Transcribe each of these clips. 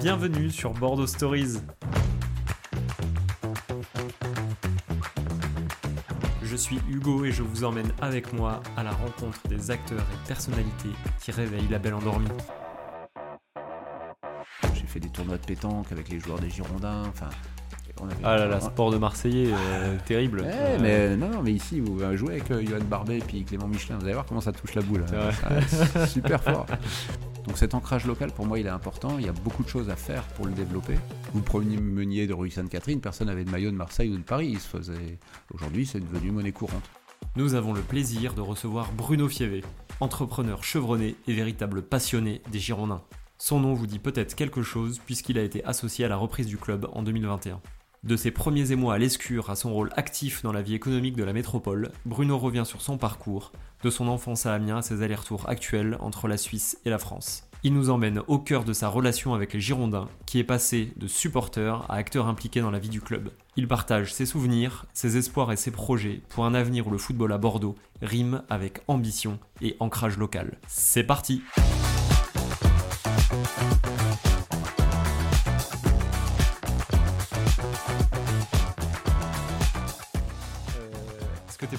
Bienvenue sur Bordeaux Stories. Je suis Hugo et je vous emmène avec moi à la rencontre des acteurs et personnalités qui réveillent la belle endormie. J'ai fait des tournois de pétanque avec les joueurs des Girondins. Enfin, on avait- Ah là là, sport de Marseillais, euh, terrible. Ouais, Euh, mais non, non, mais ici, vous jouez avec euh, Johan Barbet et puis Clément Michelin. Vous allez voir comment ça touche la boule. Hein. Ça, super fort. Donc cet ancrage local, pour moi, il est important. Il y a beaucoup de choses à faire pour le développer. Vous promeniez de rue Sainte-Catherine, personne n'avait de maillot de Marseille ou de Paris. Il se faisait. Aujourd'hui, c'est devenu monnaie courante. Nous avons le plaisir de recevoir Bruno Fievé, entrepreneur chevronné et véritable passionné des Girondins. Son nom vous dit peut-être quelque chose puisqu'il a été associé à la reprise du club en 2021. De ses premiers émois à l'escure à son rôle actif dans la vie économique de la métropole, Bruno revient sur son parcours, de son enfance à Amiens à ses allers-retours actuels entre la Suisse et la France. Il nous emmène au cœur de sa relation avec les Girondins, qui est passé de supporter à acteur impliqué dans la vie du club. Il partage ses souvenirs, ses espoirs et ses projets pour un avenir où le football à Bordeaux rime avec ambition et ancrage local. C'est parti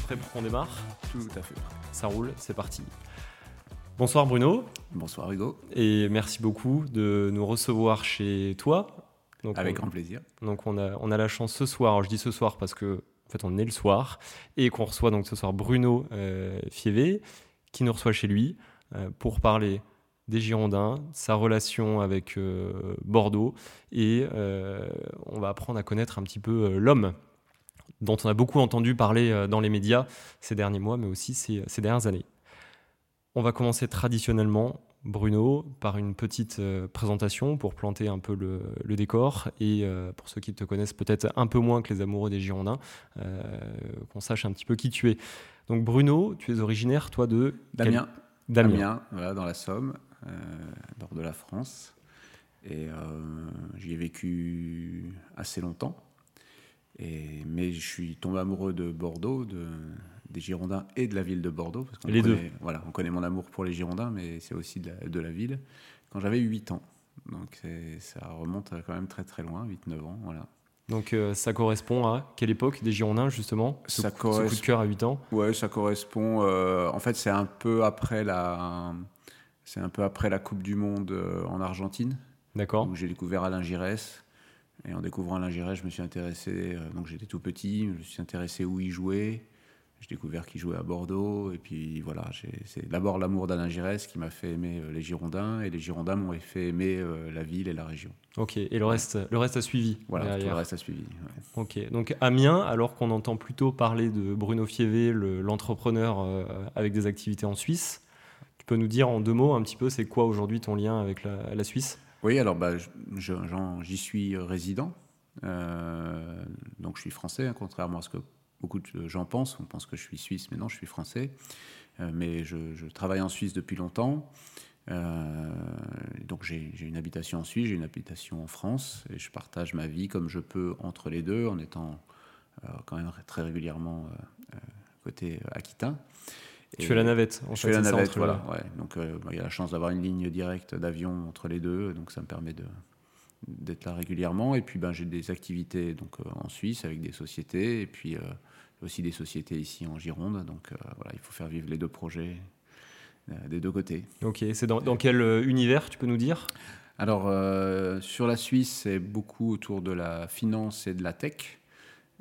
prêt pour qu'on démarre Tout à fait. Ça roule, c'est parti. Bonsoir Bruno, Bonsoir Hugo. et merci beaucoup de nous recevoir chez toi. Donc, Avec on, grand plaisir. donc on, a, on a la chance ce soir, alors je dis ce soir parce que en fait on est le soir, et qu'on reçoit donc ce soir Bruno euh, Fievé, qui nous reçoit chez lui euh, pour parler des Girondins, sa relation avec euh, Bordeaux, et euh, on va apprendre à connaître un petit peu euh, l'homme dont on a beaucoup entendu parler euh, dans les médias ces derniers mois, mais aussi ces, ces dernières années. On va commencer traditionnellement, Bruno, par une petite euh, présentation pour planter un peu le, le décor et euh, pour ceux qui te connaissent peut-être un peu moins que les amoureux des Girondins, euh, qu'on sache un petit peu qui tu es. Donc Bruno, tu es originaire, toi, de Damien. quel-. Amiens, voilà, dans la Somme, euh, nord de la France. Et euh, j'y ai vécu assez longtemps. Et, mais je suis tombé amoureux de Bordeaux, de, des Girondins et de la ville de Bordeaux. Parce Les deux. Voilà, on connaît mon amour pour les Girondins, mais c'est aussi de la, de la ville. Quand j'avais 8 ans. Donc ça remonte quand même très très loin, 8-9 ans. Voilà. Donc euh, ça correspond à quelle époque des Girondins, justement ce, Ça coup- ce coup de cœur à 8 ans? Ouais, ça correspond. euh, en fait, c'est un peu après la, c'est un peu après la Coupe du Monde euh, en Argentine. D'accord Donc j'ai découvert Alain Giresse. Et en découvrant Giresse, je me suis intéressé. euh, donc j'étais tout petit, je me suis intéressé où il jouait. J'ai découvert qu'il jouait à Bordeaux. Et puis voilà, c'est d'abord l'amour d'Alain Giresse qui m'a fait aimer euh, les Girondins. Et les Girondins m'ont fait aimer euh, la ville et la région. Ok, et le reste, le reste a suivi Voilà, tout le reste a suivi. ouais. Ok, donc Amiens, alors qu'on entend plutôt parler de Bruno Fievé, le- l'entrepreneur avec des activités en Suisse, tu peux nous dire en deux mots un petit peu c'est quoi aujourd'hui ton lien avec la, la Suisse? Oui, alors bah, j'y suis résident. Euh, donc je suis français, hein, contrairement à ce que beaucoup de gens pensent. On pense que je suis suisse, mais non, je suis français. Euh, mais je, travaille en Suisse depuis longtemps. Euh, donc j'ai une habitation en Suisse, j'ai une habitation en France. Et je partage ma vie comme je peux entre les deux, en étant euh, quand même très régulièrement euh, euh, côté aquitain. Tu Et- fais la navette, en je fait, fais la ça, navette, voilà. ouais. Donc, euh, bah, il y a la chance d'avoir une ligne directe d'avion entre les deux, donc ça me permet de d'être là régulièrement. Et puis, ben, j'ai des activités donc euh, en Suisse avec des sociétés, et puis euh, aussi des sociétés ici en Gironde. Donc, voilà, il faut faire vivre les deux projets des deux côtés. Ok, c'est dans, dans quel univers tu peux nous dire? Alors, euh, sur la Suisse, c'est beaucoup autour de la finance et de la tech.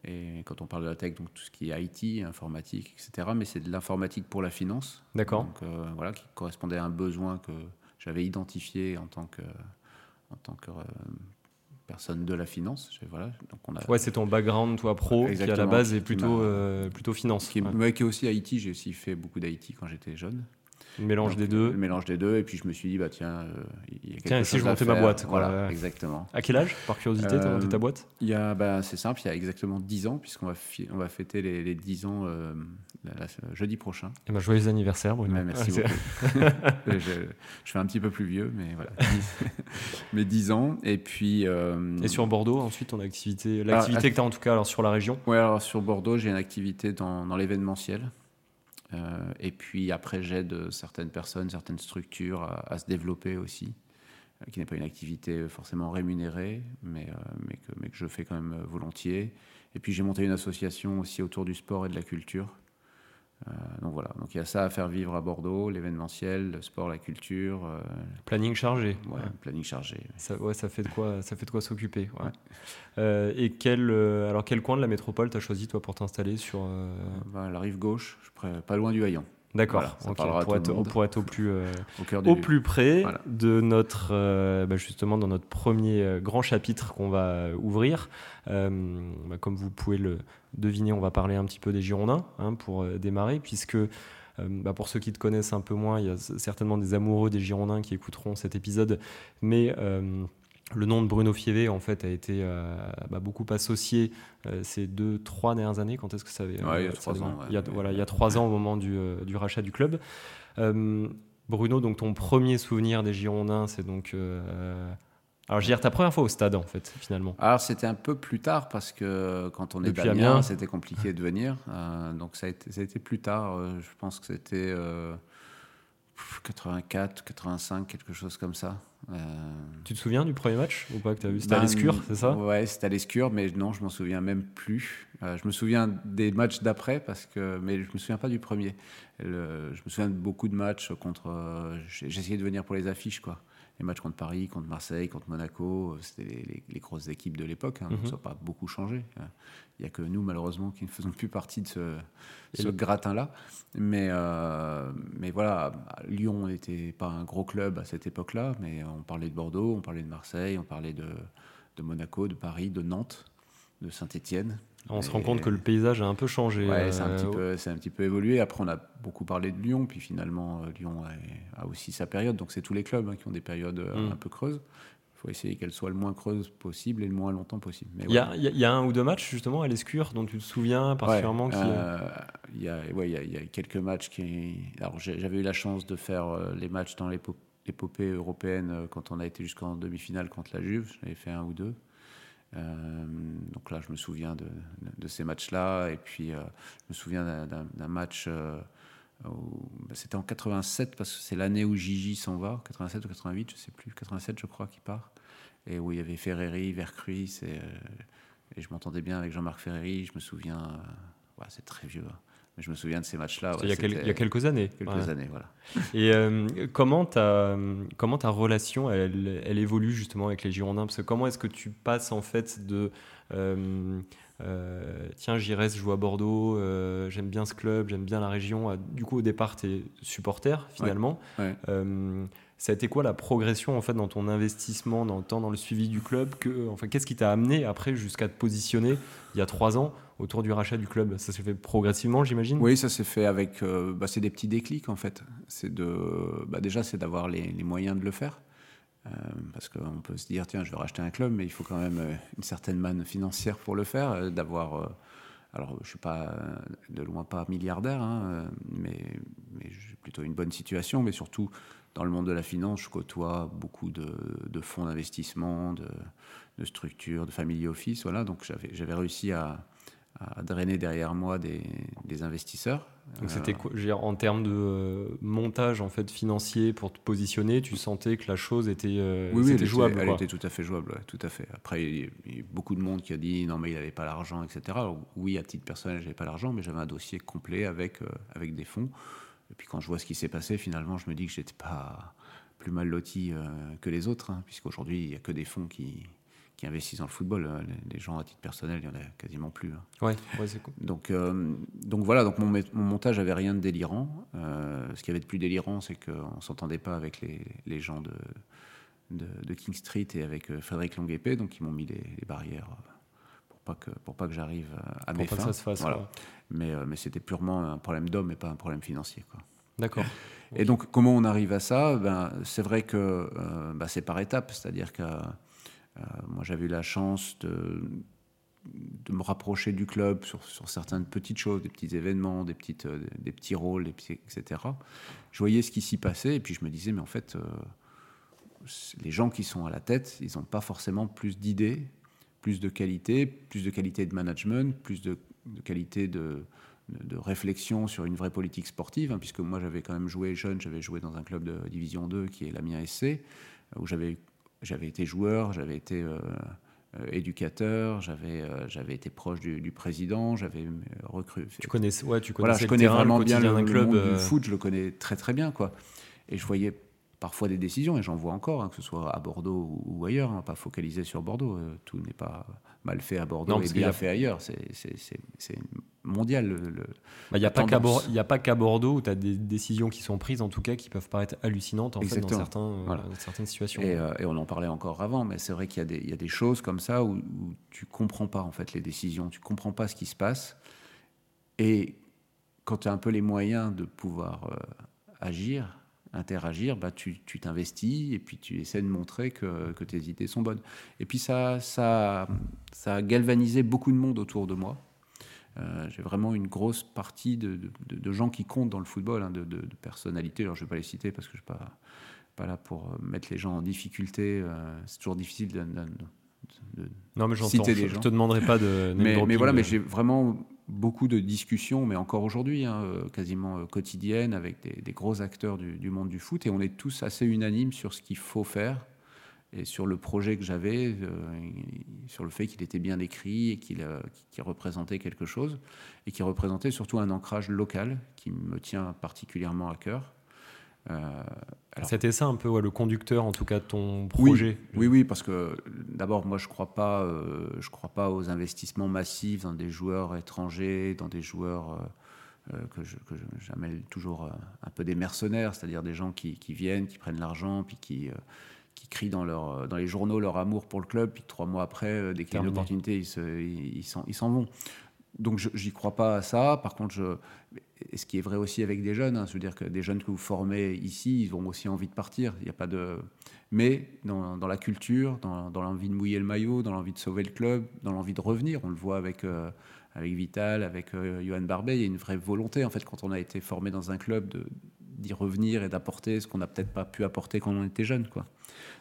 Et quand on parle de la tech, donc tout ce qui est IT, informatique, etc. Mais c'est de l'informatique pour la finance. D'accord. Donc euh, voilà, qui correspondait à un besoin que j'avais identifié en tant que, en tant que euh, personne de la finance. Voilà, donc on a, Ouais, c'est ton background, toi, pro, qui à la base est plutôt, m'a- euh, plutôt finance. qui, est- ouais. ouais, qui est aussi IT. J'ai aussi fait beaucoup d'IT quand j'étais jeune. Le mélange Donc, des deux. Le mélange des deux. Et puis je me suis dit, bah tiens, euh, il y a quelque Tiens, et si chose je montais ma boîte, quoi. Voilà, exactement. À quel âge, par curiosité, t'as Euh, monté ta boîte? Il y a, bah, c'est simple, il y a exactement 10 ans, puisqu'on va, on va fêter les, les 10 ans euh, la- la- jeudi prochain. Eh ben, joyeux anniversaire, Bruno. Ouais, merci Ah, beaucoup. je, je fais un petit peu plus vieux, mais voilà. 10, mais 10 ans. Et puis. euh, Et sur Bordeaux, ensuite, ton activité, l'activité Ah, que tu as en tout cas alors, sur la région? Ouais, alors sur Bordeaux, j'ai une activité dans, dans l'événementiel. Euh, et puis après, j'aide certaines personnes, certaines structures à, se développer aussi. qui n'est pas une activité forcément rémunérée, mais, mais, que, mais que je fais quand même volontiers. Et puis j'ai monté une association aussi autour du sport et de la culture euh, donc voilà, donc il y a ça à faire vivre à Bordeaux, l'événementiel, le sport, la culture. Euh, planning chargé. Ouais, planning chargé. Ça, ouais, ça fait de quoi, ça fait de quoi s'occuper. Euh, et quel, alors quel coin de la métropole t'as choisi toi pour t'installer sur bah, La rive gauche, pas loin du Haillon. D'accord, on, pourrait être, au plus, au, plus près de notre, bah, justement, dans notre premier grand chapitre qu'on va ouvrir. Bah, comme vous pouvez le, deviner, on va parler un petit peu des Girondins hein, pour euh, démarrer, puisque euh, bah, pour ceux qui te connaissent un peu moins, il y a certainement des amoureux des Girondins qui écouteront cet épisode, mais euh, le nom de Bruno Fievé en fait a été bah, beaucoup associé ces deux, trois dernières années. Quand est-ce que ça avait Il y a trois ans. Il y a, voilà, il y a trois ans au moment du, du rachat du club. Bruno, donc ton premier souvenir des Girondins, c'est donc alors, je veux dire, ta première fois au stade, en fait, finalement Alors, c'était un peu plus tard, parce que quand on est d'Amiens, c'était compliqué de venir. Euh, donc, ça a, été, ça a, été, plus tard. Euh, je pense que c'était 84, 85, quelque chose comme ça. Euh, tu te souviens du premier match ou pas que tu as vu? C'était à ben, l'Escure, c'est ça? Ouais, c'était à l'Escure, mais non, je m'en souviens même plus. je me souviens des matchs d'après, parce que, mais je me souviens pas du premier. je me souviens de beaucoup de matchs contre. J'essayais de venir pour les affiches, quoi les matchs contre Paris, contre Marseille, contre Monaco, euh, c'était les, grosses équipes de l'époque. Hein, Ça n'a pas beaucoup changé. Euh, il n'y a que nous, malheureusement, qui ne faisons plus partie de ce, gratin-là. Mais, euh, mais voilà, Lyon n'était pas un gros club à cette époque-là, mais on parlait de Bordeaux, on parlait de Marseille, on parlait de, de Monaco, de Paris, de Nantes, de Saint-Étienne. On se rend compte que le paysage a un peu changé. Ouais, c'est un, euh, un, petit peu évolué. Après, on a beaucoup parlé de Lyon, puis finalement, euh, Lyon a, aussi sa période. Donc, c'est tous les clubs hein, qui ont des périodes euh, mm. un peu creuses. Il faut essayer qu'elles soient le moins creuses possible et le moins longtemps possible. Il y, y, a un ou deux matchs, justement, à l'Escure, dont tu te souviens particulièrement Il y, a, y, y a quelques matchs qui. Alors, j'avais eu la chance de faire les matchs dans l'épopée européenne quand on a été jusqu'en demi-finale contre la Juve. J'avais fait un ou deux. Euh, donc là, je me souviens de, ces matchs-là. Et puis, euh, je me souviens d'un match. Euh, bah, c'était en 87 parce que c'est l'année où Gigi s'en va, 87 ou 88, je sais plus, 87 je crois qu'il part, et où il y avait Ferreri, Vercruis, et, et je m'entendais bien avec Jean-Marc Ferreri, je me souviens, ouais, c'est très vieux, hein je me souviens de ces matchs-là. il, y a quelques années. Quelques années, voilà. Et euh, comment, ta, comment ta relation, elle, elle, évolue justement avec les Girondins? Parce que comment est-ce que tu passes en fait de... Euh, euh, tiens, j'y reste, je joue à Bordeaux, j'aime bien ce club, j'aime bien la région. Du coup, au départ, tu es supporter finalement. Ça a été quoi la progression en fait dans ton investissement, dans, dans le suivi du club que, enfin, Qu'est-ce qui t'a amené après jusqu'à te positionner il y a trois ans autour du rachat du club? Ça s'est fait progressivement, j'imagine? Oui, ça s'est fait avec. Euh, bah, c'est des petits déclics en fait. C'est de, bah, déjà, c'est d'avoir les, moyens de le faire. Euh, parce qu'on peut se dire, tiens, je vais racheter un club, mais il faut quand même euh, une certaine manne financière pour le faire. d'avoir. alors, je ne suis pas de loin pas milliardaire, hein, mais, mais j'ai plutôt une bonne situation. Mais surtout, dans le monde de la finance, je côtoie beaucoup de, de fonds d'investissement, de, de, structures, de family office. Voilà, donc j'avais réussi à, à drainer derrière moi des, investisseurs. Donc c'était euh, en termes de euh, montage en fait financier pour te positionner, tu sentais que la chose était, euh, oui, oui, jouable. elle était tout à fait jouable, tout à fait. Après, il y, a beaucoup de monde qui a dit non mais il n'avait pas l'argent, etc. oui, à titre personnel, j'avais pas l'argent, mais j'avais un dossier complet avec avec des fonds. Et puis quand je vois ce qui s'est passé, finalement, je me dis que j'étais pas plus mal loti que les autres, hein, puisqu'aujourd'hui il y a que des fonds qui qui investissent dans le football. Euh, les, gens à titre personnel, il n'y en a quasiment plus. Hein. Ouais, c'est cool. Donc, euh, donc voilà, donc mon, mon, montage avait rien de délirant. Euh, ce qui avait de plus délirant, c'est qu'on ne s'entendait pas avec les, les gens de, de, King Street et avec Frédéric Longuepé, donc ils m'ont mis les, barrières pour pas que, pour pas que j'arrive à pour mes pas Que ça se fasse. Voilà. Mais, mais c'était purement un problème d'homme et pas un problème financier. D'accord. Et donc, comment on arrive à ça? Ben, C'est vrai que ben, c'est par étapes, c'est-à-dire que euh, moi, j'avais eu la chance de, de me rapprocher du club sur, sur, certaines petites choses, des petits événements, des, petites, euh, des petits rôles, des petits, etc. Je voyais ce qui s'y passait et puis je me disais, mais en fait, euh, les gens qui sont à la tête, ils n'ont pas forcément plus d'idées, plus de qualité, plus de qualité de management, plus de, qualité de, de, réflexion sur une vraie politique sportive, hein, puisque moi j'avais quand même joué jeune, j'avais joué dans un club de division 2 qui est la mienne SC, où j'avais j'avais été joueur, j'avais été éducateur, j'avais j'avais été proche du, président, j'avais recruté. Tu connais, ouais, tu connais. Voilà, je connais vraiment bien le, club, monde du foot, je le connais très très bien, quoi. Et je voyais parfois des décisions, et j'en vois encore, hein, que ce soit à Bordeaux ou, ailleurs, hein, pas focalisé sur Bordeaux. Euh, tout n'est pas mal fait à Bordeaux et bien fait ailleurs. C'est mondial. Il n'y a, a, pas qu'à Bordeaux où tu as des décisions qui sont prises, en tout cas, qui peuvent paraître hallucinantes en fait, dans, certains, euh, certaines situations. Euh, et, on en parlait encore avant, mais c'est vrai qu'il y, y, a des choses comme ça où, où tu comprends pas en fait les décisions, tu comprends pas ce qui se passe. Et quand tu as un peu les moyens de pouvoir agir, interagir, bah, tu t'investis et puis tu essaies de montrer que, que, tes idées sont bonnes. Et puis ça, ça, ça a galvanisé beaucoup de monde autour de moi. Euh, j'ai vraiment une grosse partie de, de, gens qui comptent dans le football, hein, de, personnalités. Alors je ne vais pas les citer parce que je ne suis pas, pas là pour mettre les gens en difficulté. Euh, c'est toujours difficile de, non, mais gens. Je te demanderai pas de. mais, mais voilà, mais j'ai vraiment beaucoup de discussions, mais encore aujourd'hui, hein, euh, quasiment euh, quotidiennes, avec des, gros acteurs du, monde du foot, et on est tous assez unanimes sur ce qu'il faut faire et sur le projet que j'avais, euh, sur le fait qu'il était bien écrit et qu'il représentait quelque chose, et qui représentait surtout un ancrage local qui me tient particulièrement à cœur. Euh, C'était ça un peu le conducteur en tout cas de ton projet. Oui, oui, parce que d'abord moi je crois pas, euh, je crois pas aux investissements massifs dans des joueurs étrangers, dans des joueurs euh, que, je, j'appelle toujours un peu des mercenaires, c'est-à-dire des gens qui, viennent, qui prennent l'argent, puis qui qui crient dans, leur, dans les journaux leur amour pour le club, puis trois mois après, dès qu'il y a une opportunité, ils, ils s'en vont donc j'y crois pas à ça. Par contre, ce qui est vrai aussi avec des jeunes, hein, je veux dire que des jeunes que vous formez ici, ils ont aussi envie de partir. Il a pas de, mais dans, la culture, dans, l'envie de mouiller le maillot, dans l'envie de sauver le club, dans l'envie de revenir, on le voit avec euh, avec Vital, avec euh, Johan Barbet, il y a une vraie volonté en fait quand on a été formé dans un club d'y revenir et d'apporter ce qu'on n'a peut-être pas pu apporter quand on était jeune.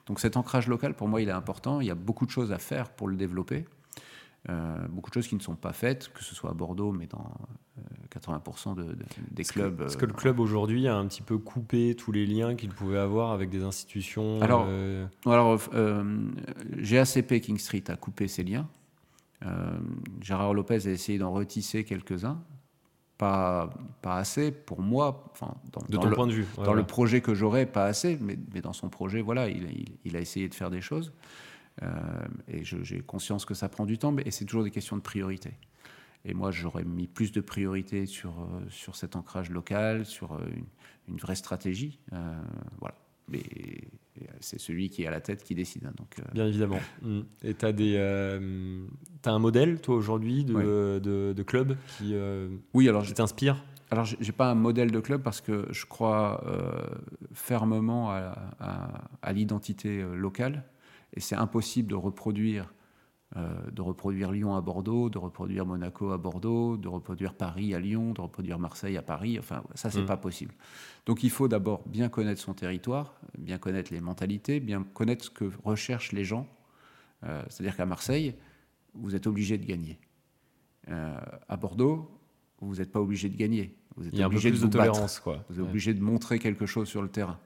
Donc cet ancrage local, pour moi, il est important. Il y a beaucoup de choses à faire pour le développer. Euh, beaucoup de choses qui ne sont pas faites, que ce soit à Bordeaux, mais dans 80% euh, des clubs. Est-ce que le euh, club aujourd'hui a un petit peu coupé tous les liens qu'il pouvait avoir avec des institutions Alors, alors GACP King Street a coupé ses liens. Gérard Lopez a essayé d'en retisser quelques-uns. Pas, pas assez pour moi. Enfin, dans, de ton le, point de vue. dans le projet que j'aurais, pas assez, mais, mais, dans son projet, voilà, il, il, il, a essayé de faire des choses. Euh, et j'ai conscience que ça prend du temps, mais c'est toujours des questions de priorité. Et moi, j'aurais mis plus de priorité sur, euh, sur cet ancrage local, sur euh, une, vraie stratégie. voilà. Mais c'est celui qui est à la tête qui décide. Hein, donc, Bien évidemment. Mm. Et tu as, as, un modèle, toi, aujourd'hui, de, de, club qui, oui, alors, qui t'inspire? Alors, j'ai pas un modèle de club parce que je crois fermement à, à l'identité locale et c'est impossible de reproduire, euh, de reproduire Lyon à Bordeaux, de reproduire Monaco à Bordeaux, de reproduire Paris à Lyon, de reproduire Marseille à Paris. Enfin, ça, c'est n'est mm. pas possible. Donc, il faut d'abord bien connaître son territoire, bien connaître les mentalités, bien connaître ce que recherchent les gens. Euh, c'est-à-dire qu'à Marseille, vous êtes obligé de gagner. Euh, à Bordeaux, vous n'êtes pas obligé de gagner. Vous êtes Il y a obligé un peu plus de, tolérance, quoi. Vous êtes obligé de montrer quelque chose sur le terrain.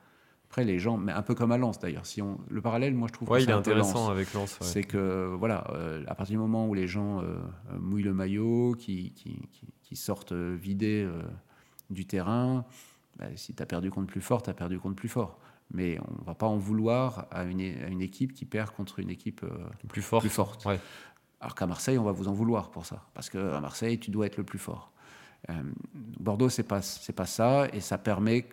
Après, les gens, mais un peu comme à Lens d'ailleurs. Si on, le parallèle, moi je trouve. Ouais, il est intéressant avec Lens. C'est que voilà, euh, à partir du moment où les gens euh, mouillent le maillot, qui, qui, qui, sortent vidés euh, du terrain, bah, si tu as perdu contre plus fort, tu as perdu contre plus fort. Mais on va pas en vouloir à une, à une équipe qui perd contre une équipe plus forte. Plus forte. Ouais. Alors qu'à Marseille, on va vous en vouloir pour ça, parce qu'à Marseille, tu dois être le plus fort. Bordeaux, c'est pas pas ça, et ça permet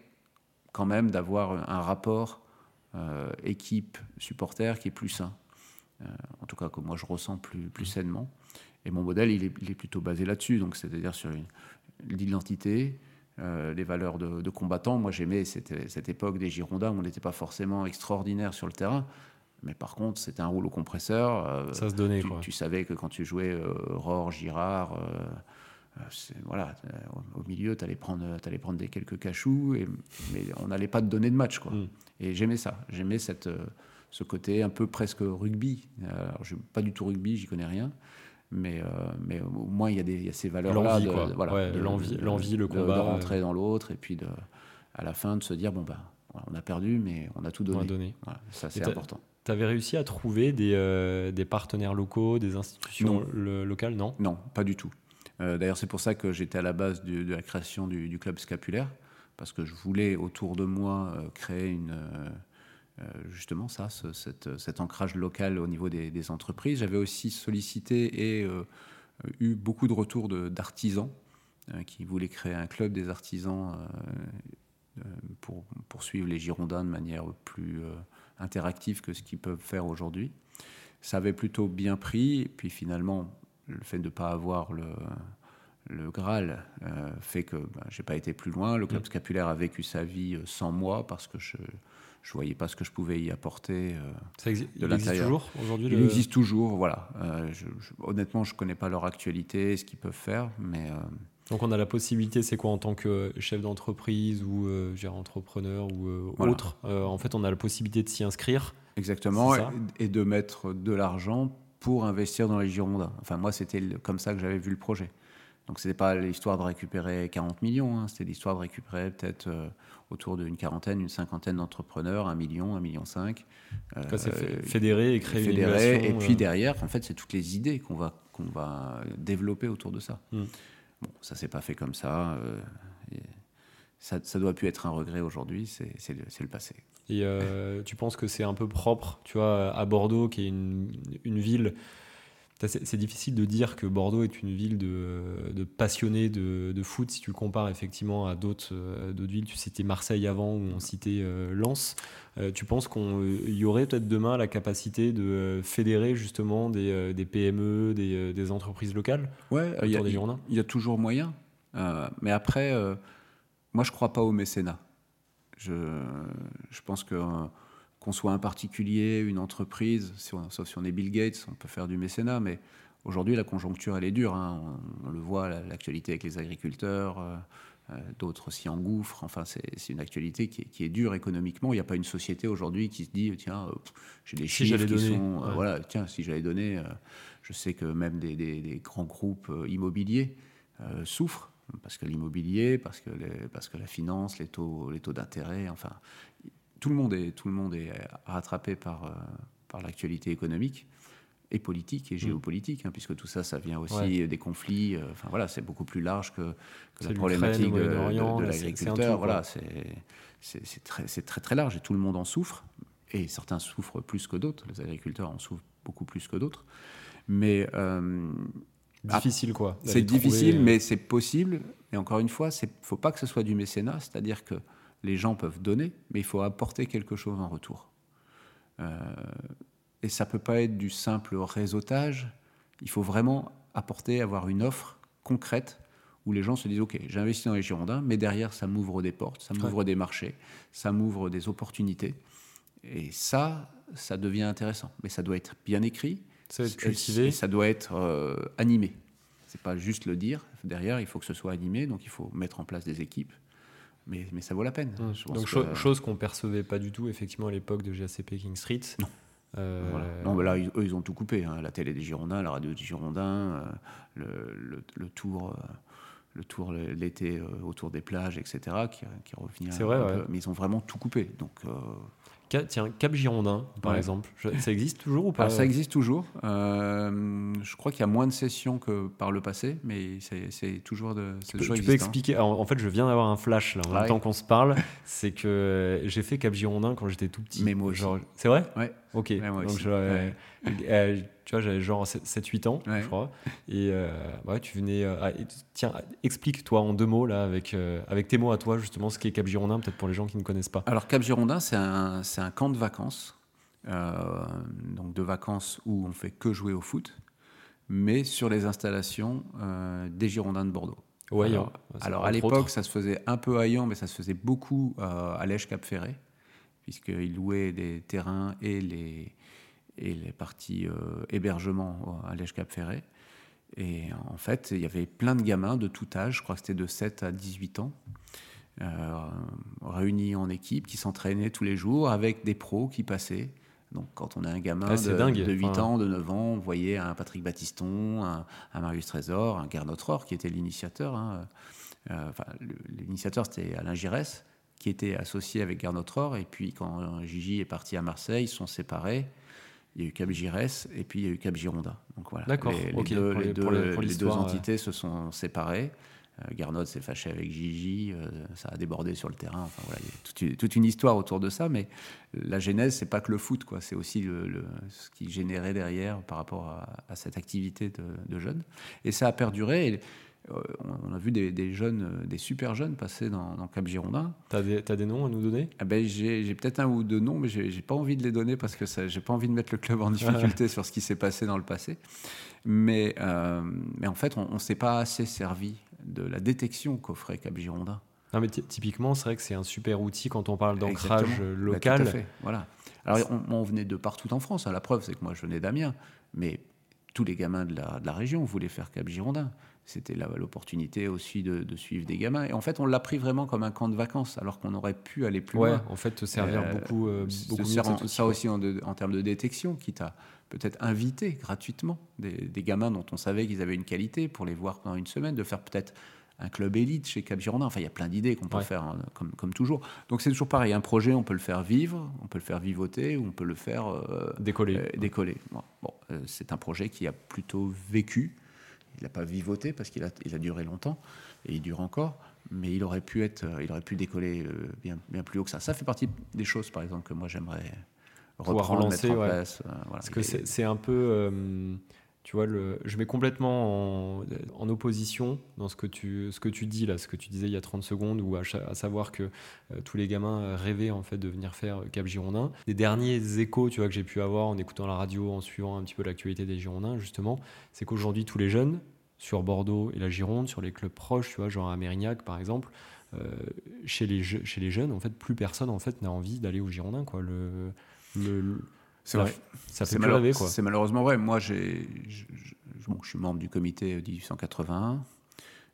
quand même d'avoir un rapport euh, équipe-supporter qui est plus sain. Euh, en tout cas, que moi je ressens plus, plus sainement. Et mon modèle, il est, il est plutôt basé là-dessus, donc c'est-à-dire sur l'identité, euh, les valeurs de, combattants. Moi, j'aimais cette, cette, époque des Girondins où on n'était pas forcément extraordinaire sur le terrain, mais par contre, c'était un rouleau compresseur. Ça se donnait, tu, quoi. tu savais que quand tu jouais Rohr, Girard, euh, voilà, euh, au milieu, tu allais prendre, allais prendre des quelques cachous, et, mais on n'allait pas te donner de match. Quoi. Mm. Et j'aimais ça. J'aimais cette, euh, ce côté un peu presque rugby. Alors, je pas du tout rugby, j'y connais rien. Mais, mais au moins, il y, a des, y a ces valeurs-là. De, voilà, de l'envie, l'envie, le combat. De, rentrer dans l'autre, et puis de, à la fin de se dire bon, ben, on a perdu, mais on a tout donné. donné. ça, c'est important. Tu avais réussi à trouver des, des, partenaires locaux, des institutions locales, non? Non, pas du tout. D'ailleurs, c'est pour ça que j'étais à la base de, la création du, club scapulaire, parce que je voulais autour de moi créer une euh, justement ça, cet, ancrage local au niveau des, entreprises. J'avais aussi sollicité et euh, eu beaucoup de retours d'artisans euh, qui voulaient créer un club des artisans pour poursuivre les Girondins de manière plus interactive que ce qu'ils peuvent faire aujourd'hui. Ça avait plutôt bien pris, puis finalement, le fait de ne pas avoir le, le Graal fait que bah, j'ai pas été plus loin. Le club mmh. scapulaire a vécu sa vie sans moi parce que je je voyais pas ce que je pouvais y apporter euh, Ça existe toujours aujourd'hui Il existe toujours, voilà. Euh, honnêtement, je connais pas leur actualité, ce qu'ils peuvent faire, mais... Euh, donc on a la possibilité, c'est quoi en tant que chef d'entreprise ou euh, entrepreneur ou autre En fait, on a la possibilité de s'y inscrire. Exactement, et, de mettre de l'argent pour investir dans les Girondins. Enfin, moi, c'était comme ça que j'avais vu le projet. Donc, ce n'était pas l'histoire de récupérer 40 millions, hein, c'était l'histoire de récupérer peut-être autour d'une quarantaine, une cinquantaine d'entrepreneurs, un million, un million cinq. Euh, fédérer et créer fédérer, Et puis euh. derrière, en fait, c'est toutes les idées qu'on va, qu'on va développer autour de ça. Hmm. Bon, ça s'est pas fait comme ça. Euh, ça, ça, doit plus être un regret aujourd'hui, c'est le, le, passé. Et euh, tu penses que c'est un peu propre, tu vois, à Bordeaux, qui est une, une ville c'est difficile de dire que Bordeaux est une ville de, passionnés de, foot si tu le compares effectivement à d'autres euh, villes. Tu citais Marseille avant ou on citait euh, Lens. Euh, tu penses qu'il y aurait peut-être demain la capacité de fédérer justement des, PME, des, entreprises locales Ouais, il y, y, a toujours moyen. mais après, moi je ne crois pas au mécénat. Je, je pense que qu'on soit un particulier, une entreprise, sauf si on est Bill Gates, on peut faire du mécénat, mais aujourd'hui la conjoncture elle est dure, hein. on, le voit, l'actualité avec les agriculteurs, euh, euh, d'autres s'y engouffrent, enfin c'est une actualité qui est, dure économiquement, il n'y a pas une société aujourd'hui qui se dit tiens, euh, j'ai des chiffres qui sont, voilà, tiens, si j'allais donner, je sais que même des, grands groupes immobiliers souffrent, parce que l'immobilier, parce que, parce que la finance, les taux, les taux d'intérêt, enfin, tout le monde est, tout le monde est rattrapé par, euh, par l'actualité économique et politique et mm. géopolitique, hein, puisque tout ça, ça vient aussi des conflits. Euh, enfin voilà, c'est beaucoup plus large que, la problématique de, de, l'agriculteur. Voilà, c'est très, très très large et tout le monde en souffre. Et certains souffrent plus que d'autres. Les agriculteurs en souffrent beaucoup plus que d'autres. Mais euh, difficile quoi. C'est difficile, mais c'est possible. Et encore une fois, il ne faut pas que ce soit du mécénat, c'est-à-dire que les gens peuvent donner, mais il faut apporter quelque chose en retour. Euh, et ça peut pas être du simple réseautage. Il faut vraiment apporter, avoir une offre concrète où les gens se disent Ok, j'ai investi dans les Girondins, mais derrière, ça m'ouvre des portes, ça m'ouvre des marchés, ça m'ouvre des opportunités. Et ça, ça devient intéressant. Mais ça doit être bien écrit. Ça doit être cultivé. ça doit être euh, animé. C'est pas juste le dire. Derrière, il faut que ce soit animé. Donc, il faut mettre en place des équipes mais, mais ça vaut la peine. Mmh. Donc, chose qu'on percevait pas du tout, effectivement, à l'époque de GACP King Street. Non. Euh, non, mais là, eux, ils ont tout coupé. Hein. La télé des Girondins, la radio des Girondins, euh, le, le, tour. Euh, le tour l'été autour des plages, etc., qui, qui revient. C'est vrai, mais ils ont vraiment tout coupé. Donc, Tiens, Cap Girondin, par exemple, ça existe toujours ou pas? Ça existe toujours. Euh, je crois qu'il y a moins de sessions que par le passé, mais c'est toujours, de, tu peux, tu peux expliquer En fait, je viens d'avoir un flash là, en même temps qu'on se parle. C'est que j'ai fait Cap Girondin quand j'étais tout petit. Mais moi C'est vrai? Ouais. Ok. Donc, euh, tu vois, j'avais genre 7-8 ans, je crois. Et euh, ouais, tu venais. Euh, ah, tiens, explique-toi en deux mots, là, avec, avec tes mots à toi, justement, ce qu'est Cap Girondin, peut-être pour les gens qui ne connaissent pas. Alors, Cap Girondin, c'est un, un, camp de vacances. donc, de vacances où on fait que jouer au foot, mais sur les installations des Girondins de Bordeaux. Ouais, alors, alors à l'époque, ça se faisait un peu à mais ça se faisait beaucoup à Lèche-Cap-Ferré puisqu'ils louaient des terrains et les, et les parties euh, hébergement à Lège Cap Ferré. Et en fait, il y avait plein de gamins de tout âge, je crois que c'était de 7 à 18 ans, euh, réunis en équipe, qui s'entraînaient tous les jours avec des pros qui passaient. Donc, quand on a un gamin ah, de, de, 8 ans, de 9 ans, on voyait un Patrick Battiston, un, Marius Trésor, un Gernot Rohr, qui était l'initiateur. Hein. Euh, enfin, l'initiateur, c'était Alain Giresse, qui était associé avec Garnotror. Et puis, quand Gigi est parti à Marseille, ils sont séparés. Il y a eu Cap Giresse et puis il y a eu Cap Gironda. Donc voilà. D'accord. Les, deux, les- les les- entités se sont séparées. Euh, Garnot s'est fâché avec Gigi, euh, ça a débordé sur le terrain. Enfin voilà, il y a toute une, toute une histoire autour de ça. Mais la genèse, c'est pas que le foot, quoi. C'est aussi le, le- ce qui générait derrière par rapport à, à cette activité de, de jeunes. Et ça a perduré. Et, euh, on a vu des, des jeunes, euh, des super jeunes passer dans, dans Cap Girondin. T'as des, t'as des noms à nous donner? Ah ben, j'ai peut-être un ou deux noms, mais j'ai pas envie de les donner parce que j'ai pas envie de mettre le club en difficulté sur ce qui s'est passé dans le passé. Mais, euh, mais en fait, on, ne s'est pas assez servi de la détection qu'offrait Cap Girondin. Non, mais ty- typiquement, c'est vrai que c'est un super outil quand on parle d'ancrage euh, Bah, local. tout à fait, voilà. Alors, on, on venait de partout en France. hein. La preuve, c'est que moi, je venais d'Amiens, mais tous les gamins de la, de la région voulaient faire Cap Girondin. C'était l'opportunité aussi de, de suivre des gamins. Et en fait, on l'a pris vraiment comme un camp de vacances, alors qu'on aurait pu aller plus ouais, loin. en fait, te servir Euh, beaucoup, euh, beaucoup mieux en- ça aussi en, de- en termes de détection, qui t'a peut-être invité gratuitement des, des gamins dont on savait qu'ils avaient une qualité pour les voir pendant une semaine, de faire peut-être un club élite chez Cap Girondin. Enfin, il y a plein d'idées qu'on peut Ouais. faire hein, comme, comme toujours. Donc c'est toujours pareil, un projet, on peut le faire vivre, on peut le faire vivoter, ou on peut le faire euh, Décoller. décoller. Bon, bon, c'est un projet qui a plutôt vécu. Il n'a pas vivoté parce qu'il a, il a duré longtemps et il dure encore. Mais il aurait pu être, il aurait pu décoller euh, bien, bien plus haut que ça. Ça fait partie des choses, par exemple, que moi j'aimerais reprendre, relancer, mettre en ouais. place. euh, voilà. Parce que c'est un peu, euh, tu vois, je mets complètement en, opposition dans ce que, tu, ce que tu dis là, ce que tu disais il y a 30 secondes, ou à, savoir que euh, tous les gamins euh, rêvaient en fait de venir faire Cap Girondin. Les derniers échos, tu vois, que j'ai pu avoir en écoutant la radio, en suivant un petit peu l'actualité des Girondins, justement, c'est qu'aujourd'hui tous les jeunes sur Bordeaux et la Gironde, sur les clubs proches, tu vois, genre à Mérignac par exemple, euh, chez, les jeunes, en fait, plus personne en fait n'a envie d'aller au Girondin, quoi. C'est vrai. ça fait plus rêver, quoi. c'est malheureusement vrai. Moi, j'ai, je, je- bon, je suis membre du comité 1881,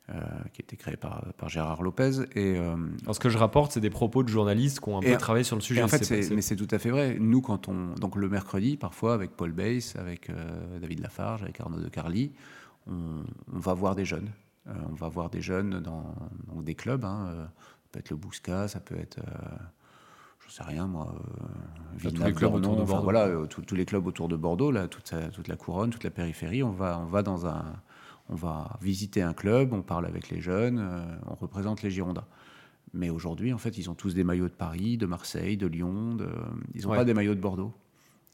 euh, qui a été créé par, par Gérard Lopez. Et, euh, Alors, ce que je rapporte, c'est des propos de journalistes qui ont un peu travaillé sur le sujet. En fait, mais c'est tout à fait vrai. Nous, quand on, donc le mercredi, parfois avec Paul Bass, avec euh, David Lafarge, avec Arnaud de Carly, on, on va voir des jeunes. Euh, on va voir des jeunes dans des clubs. hein, euh, ça peut être le Bousca, ça peut être, euh, je sais rien moi, euh, tous les clubs autour de enfin, Bordeaux. voilà, euh, tous- tous les clubs autour de Bordeaux, là, toute, sa- toute la couronne, toute la périphérie. On va, on va dans un, on va visiter un club, on parle avec les jeunes, euh, on représente les Girondins. Mais aujourd'hui, en fait, ils ont tous des maillots de Paris, de Marseille, de Lyon. de- Ils n'ont Ouais. pas des maillots de Bordeaux.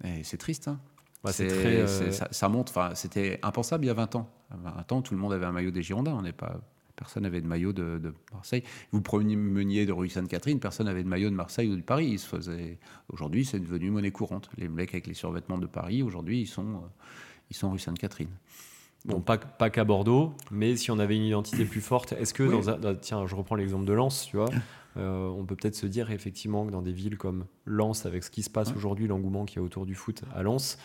Et c'est triste. Hein. C'est- ça, ça monte. Enfin, c'était impensable il y a 20 ans. A 20 ans, tout le monde avait un maillot des Girondins. On n'est pas. Personne n'avait de maillot de, de Marseille. Vous promeniez de rue Sainte-Catherine, personne n'avait de maillot de Marseille ou de Paris. Ils se faisaient. Aujourd'hui, c'est devenu monnaie courante. Les mecs avec les survêtements de Paris, aujourd'hui, ils sont, euh, ils sont rue Sainte-Catherine. Bon, pas, pas qu'à Bordeaux, mais si on avait une identité plus forte, est-ce que Oui. dans un, tiens, je reprends l'exemple de Lens, tu vois, euh, on peut peut-être se dire effectivement que dans des villes comme Lens, avec ce qui se passe Ouais. aujourd'hui, l'engouement qu'il y a autour du foot à Lens,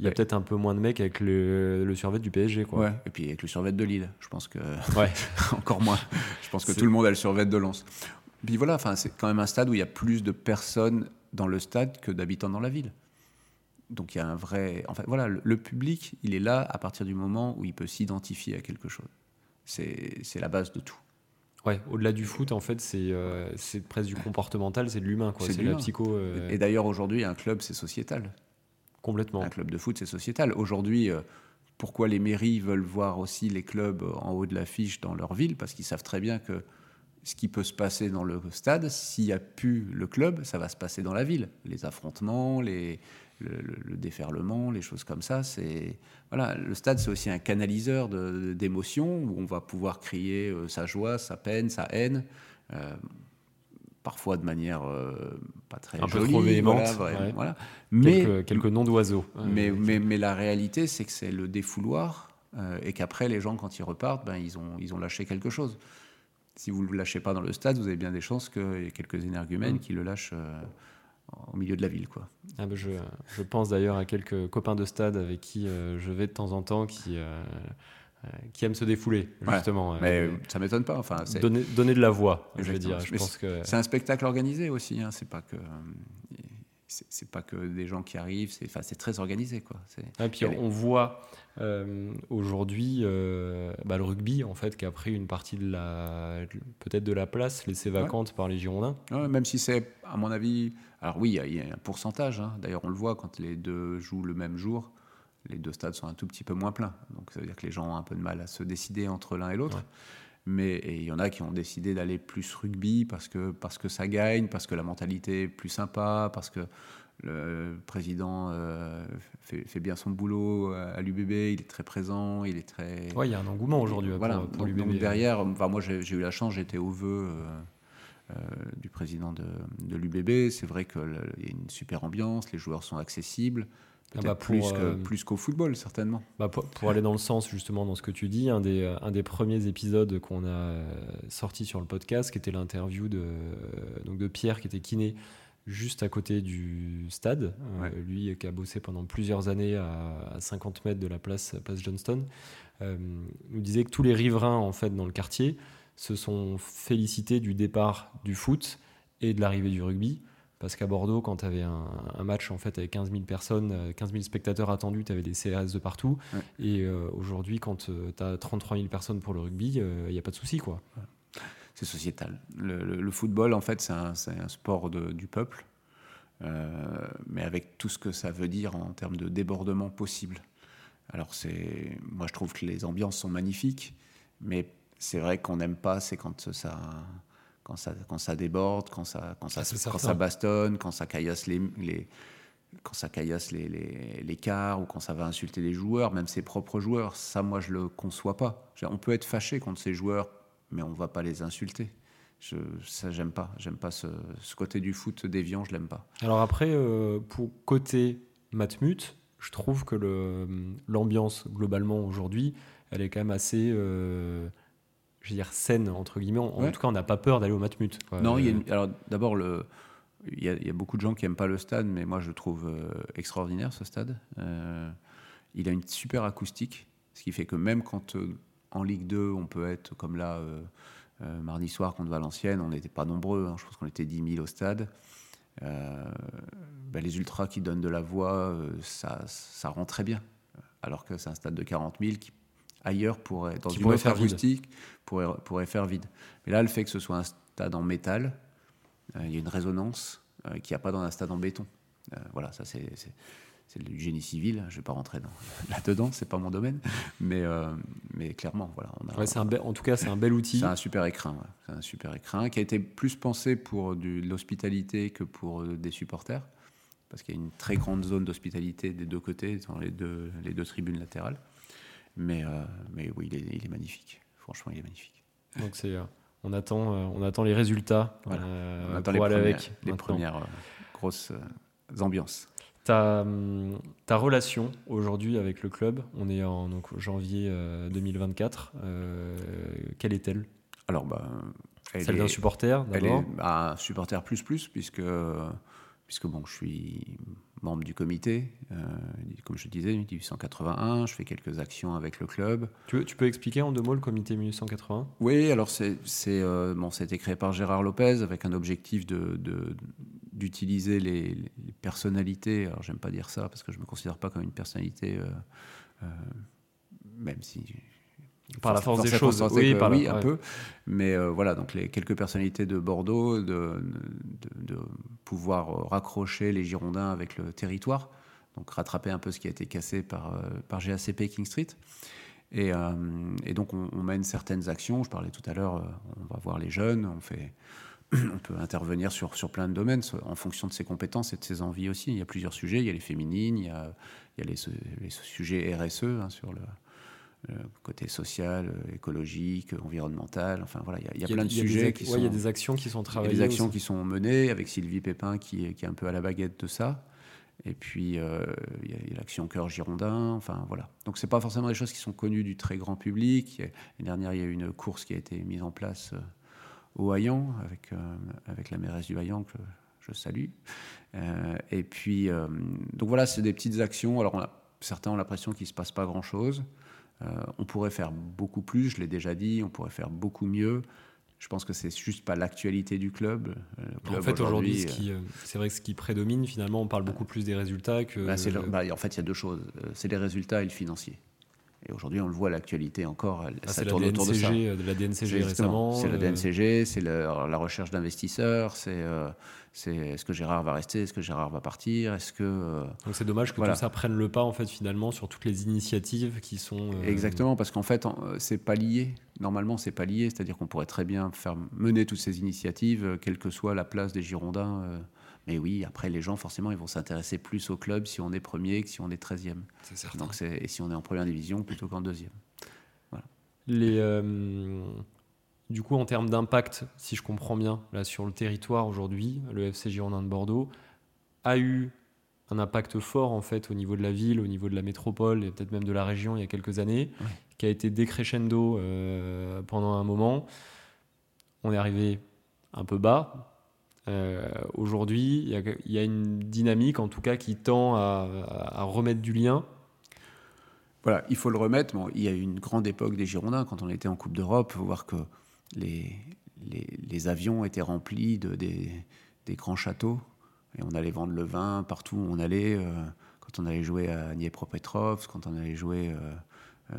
il y a Ouais. peut-être un peu moins de mecs avec le, le survêt du PSG, quoi. Ouais. Et puis avec le survêt de Lille, je pense que Ouais. encore moins. Je pense que tout le monde a le survêt de Lens. Puis voilà, c'est quand même un stade où il y a plus de personnes dans le stade que d'habitants dans la ville. Donc il y a un vrai. En fait, voilà, le, le public, il est là à partir du moment où il peut s'identifier à quelque chose. C'est la base de tout. Ouais, au-delà du foot, en fait, c'est euh, presque du comportemental, c'est de l'humain, quoi. C'est de la psycho euh, Et d'ailleurs, aujourd'hui, un club, c'est sociétal. Complètement. Un club de foot, c'est sociétal. Aujourd'hui, euh, pourquoi les mairies veulent voir aussi les clubs en haut de l'affiche dans leur ville? Parce qu'ils savent très bien que ce qui peut se passer dans le stade, s'il n'y a plus le club, ça va se passer dans la ville. Les affrontements, le, le- le déferlement, les choses comme ça. Voilà, le stade, c'est aussi un canaliseur d'émotions où on va pouvoir crier euh, sa joie, sa peine, sa haine. euh, parfois de manière euh, pas très Un peu trop véhémente, voilà, vraiment, ouais. voilà. Mais quelques, quelques noms d'oiseaux. Euh, mais, mais, mais la réalité, c'est que c'est le défouloir euh, et qu'après, les gens, quand ils repartent, ben, ils, ont, ils ont lâché quelque chose. Si vous ne le lâchez pas dans le stade, vous avez bien des chances qu'il y ait quelques énergumènes Mm. qui le lâchent euh, au milieu de la ville. Quoi. Ah bah, je, je pense d'ailleurs à quelques copains de stade avec qui euh, je vais de temps en temps qui, euh, euh, qui aiment se défouler, Ouais, justement. Mais Euh, euh, ça m'étonne pas. Enfin, donner, donner de la voix, je veux dire. Je Mais pense que. c'est un spectacle organisé aussi. Hein. C'est pas que. euh, c'est pas que des gens qui arrivent, c'est enfin, très organisé. Quoi. Et ah, puis on voit euh, aujourd'hui euh, bah, le rugby en fait, qui a pris une partie de la peut-être de la place laissée vacante par les Girondins. même si c'est, à mon avis, alors oui, il y, a un pourcentage. Hein. D'ailleurs, on le voit quand les deux jouent le même jour, les deux stades sont un tout petit peu moins pleins. Donc ça veut dire que les gens ont un peu de mal à se décider entre l'un et l'autre. Mais il y en a qui ont décidé d'aller plus rugby parce que, parce que ça gagne, parce que la mentalité est plus sympa, parce que le président euh, fait, bien son boulot à l'UBB, il est très présent, il est très... Oui, il y a un engouement aujourd'hui voilà, pour, l'UBB. derrière, enfin, moi j'ai eu la chance, j'étais au vœu euh, euh, du président de, de l'UBB. C'est vrai qu'il y a une super ambiance, les joueurs sont accessibles. Ah bah plus, euh, plus qu'au football, certainement. Bah pour, aller dans le sens, justement, dans ce que tu dis, un des, un des premiers épisodes qu'on a euh, sorti sur le podcast, qui était l'interview de, donc de Pierre, qui était kiné juste à côté du stade. Euh, lui, qui a bossé pendant plusieurs années à, 50 mètres de la place, place Johnston, nous disait que tous les riverains, en fait, dans le quartier, se sont félicités du départ du foot et de l'arrivée du rugby parce qu'à Bordeaux, quand tu avais un, match en fait avec 15 000 personnes, 15 euh, 000 spectateurs attendus, tu avais des CRS de partout. Et euh, aujourd'hui, quand euh, tu as 33 000 personnes pour le rugby, il n'y a pas de souci. quoi. C'est sociétal. Le, football, en fait, c'est un, un, sport de, du peuple, mais avec tout ce que ça veut dire en termes de débordement possible. Alors, c'est, moi, je trouve que les ambiances sont magnifiques, mais c'est vrai qu'on n'aime pas, c'est quand ça quand ça, quand ça déborde, quand ça, quand ça, quand ça bastonne, quand ça caillasse les, les quand ça caillasse les, les, les, cars ou quand ça va insulter les joueurs, même ses propres joueurs. Ça, moi, je le conçois pas. On peut être fâché contre ces joueurs, mais on va pas les insulter. Je, ça, j'aime pas. J'aime pas ce, ce, côté du foot déviant, je l'aime pas. Alors après, euh, pour côté Matmut, je trouve que l'ambiance globalement aujourd'hui, elle est quand même assez euh, je veux dire, saine, entre guillemets. En, tout cas, on n'a pas peur d'aller au Matmut. Non, il y a alors d'abord, le, il, y a, beaucoup de gens qui n'aiment pas le stade, mais moi, je trouve euh, extraordinaire ce stade. Euh, il a une super acoustique, ce qui fait que même quand euh, en Ligue 2, on peut être comme là, mardi soir contre Valenciennes, on n'était pas nombreux, hein, je pense qu'on était 10 000 au stade. Ben, les ultras qui donnent de la voix, ça, ça rend très bien. Alors que c'est un stade de 40 000 qui ailleurs pourrait, dans une autre acoustique, pourrait, pourrait, faire vide. Mais là, le fait que ce soit un stade en métal, euh, il y a une résonance euh, qu'il n'y a pas dans un stade en béton. Euh, voilà, ça c'est du génie civil. Je ne vais pas rentrer là-dedans, c'est pas mon domaine, mais, mais clairement, voilà. en tout cas, c'est un bel outil. C'est un super écrin. C'est un super écrin qui a été plus pensé pour de l'hospitalité que pour des supporters, parce qu'il y a une très grande zone d'hospitalité des deux côtés, dans les deux, les deux tribunes latérales. Mais, euh, mais oui, il est, il est, magnifique. Franchement, il est magnifique. Donc c'est, euh, on attend, euh, on attend les résultats. on attend les premières, avec les premières grosses ambiances. Ta, hum, ta relation aujourd'hui avec le club, on est en donc, janvier 2024. quelle est-elle? Alors, bah, celle d'un supporter d'abord. Elle est bah, supporter plus plus puisque puisque bon, je suis membre du comité, euh, comme je disais, 1881, je fais quelques actions avec le club. Tu, tu peux expliquer en deux mots le comité 1880 Oui, alors c'est euh, bon, été créé par Gérard Lopez avec un objectif de, d'utiliser les, personnalités, alors j'aime pas dire ça parce que je me considère pas comme une personnalité, euh, même si par la force des choses, oui, oui un peu. Mais euh, voilà, donc les quelques personnalités de Bordeaux, de, de, pouvoir raccrocher les Girondins avec le territoire, donc rattraper un peu ce qui a été cassé par, euh, par GACP King Street. Et, euh, et donc on, mène certaines actions. Je parlais tout à l'heure, on va voir les jeunes, on fait, on peut intervenir sur, sur plein de domaines en fonction de ses compétences et de ses envies aussi. Il y a plusieurs sujets. Il y a les féminines, il y a, il y a les, les, sujets RSE hein, sur le euh, côté social, euh, écologique, environnemental. Enfin voilà, il y, a plein de sujets qui sont. Il y a des actions qui sont travaillées. des actions qui sont menées avec Sylvie Pépin qui, qui, est un peu à la baguette de ça. Et puis euh, il y a, l'action cœur girondin. Enfin voilà. Donc c'est pas forcément des choses qui sont connues du très grand public. L'année dernière, il y a eu une course qui a été mise en place au Hayan avec avec la mairesse du Hayan que je salue. et puis donc voilà, c'est des petites actions. Alors on a, certains ont l'impression qu'il se passe pas grand chose. Euh, on pourrait faire beaucoup plus, je l'ai déjà dit, on pourrait faire beaucoup mieux. Je pense que c'est juste pas l'actualité du club. en fait, aujourd'hui, c'est vrai que ce qui prédomine, finalement, on parle beaucoup plus des résultats que. Bah, bah, en fait, il y a deux choses. C'est les résultats et le financier. Et aujourd'hui, on le voit, l'actualité encore, ah, ça tourne autour de ça. De la DNCG récemment. C'est la DNCG, c'est la, recherche d'investisseurs, c'est c'est est-ce que Gérard va rester, est-ce que Gérard va partir, est-ce que euh, donc c'est dommage que tout ça prenne le pas en fait finalement sur toutes les initiatives qui sont euh, exactement parce qu'en fait c'est pas lié normalement c'est pas lié c'est-à-dire qu'on pourrait très bien faire mener toutes ces initiatives euh, quelle que soit la place des Girondins mais oui après les gens forcément ils vont s'intéresser plus au club si on est premier que si on est 13e c'est certain donc et si on est en première division plutôt qu'en deuxième voilà les du coup, en termes d'impact, si je comprends bien, là sur le territoire aujourd'hui, le FC Girondin de Bordeaux a eu un impact fort en fait au niveau de la ville, au niveau de la métropole et peut-être même de la région il y a quelques années, qui a été décrescendo euh, pendant un moment. On est arrivé un peu bas. Euh, aujourd'hui, il y, a une dynamique en tout cas qui tend à, remettre du lien. Voilà, il faut le remettre. il y a eu une grande époque des Girondins quand on était en Coupe d'Europe. Il faut voir que les, avions étaient remplis de, des, grands châteaux. Et on allait vendre le vin partout où on allait. Euh, quand on allait jouer à Dniepropetrovsk, quand on allait jouer euh,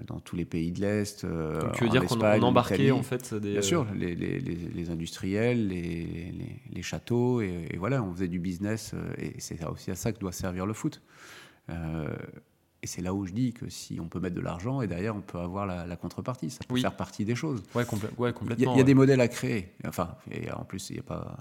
dans tous les pays de l'Est. Donc tu veux dire qu'on embarquait en fait des... Bien sûr, les, les, les industriels, les, châteaux, et, voilà, on faisait du business. et c'est aussi à ça que doit servir le foot. Et c'est là où je dis que si on peut mettre de l'argent et derrière on peut avoir la, contrepartie, ça peut faire partie des choses. Ouais, complètement. Il y, a, des modèles à créer. Enfin, et en plus, il y a pas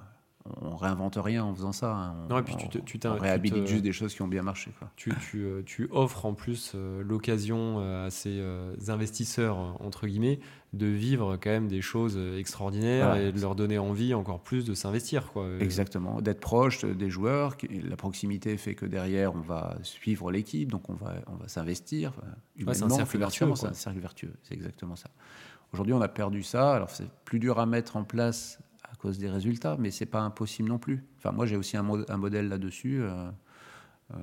on réinvente rien en faisant ça. Hein. Non, et puis tu, tu, réhabilite juste des choses qui ont bien marché. Quoi. Tu, euh, tu, offres en plus euh, l'occasion euh, à ces investisseurs, entre guillemets, de vivre quand même des choses extraordinaires et de leur donner envie encore plus de s'investir. Quoi. Exactement, d'être proche des joueurs. La proximité fait que derrière, on va suivre l'équipe, donc on va, on va s'investir. c'est un cercle vertueux. C'est un cercle vertueux, c'est exactement ça. Aujourd'hui, on a perdu ça. Alors, c'est plus dur à mettre en place cause des résultats, mais c'est pas impossible non plus. Enfin, moi, j'ai aussi un, un modèle là-dessus. Euh, euh,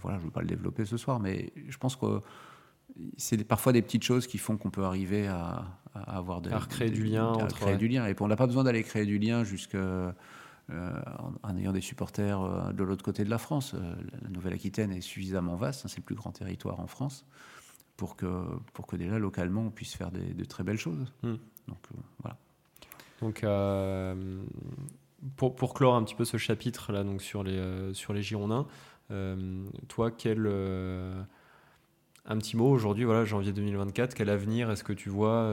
voilà, je ne vais pas le développer ce soir, mais je pense que c'est parfois des petites choses qui font qu'on peut arriver à, avoir de, à recréer du lien, à créer du lien. Et puis on n'a pas besoin d'aller créer du lien jusque euh, en, ayant des supporters de l'autre côté de la France. la Nouvelle-Aquitaine est suffisamment vaste, hein, c'est le plus grand territoire en France, pour que, pour que déjà localement on puisse faire des, de très belles choses. Hmm. Donc voilà. Donc, euh, pour, pour, clore un petit peu ce chapitre là, donc sur les, euh, sur les Girondins, euh, toi, quel un petit mot aujourd'hui, voilà, janvier 2024, quel avenir est-ce que tu vois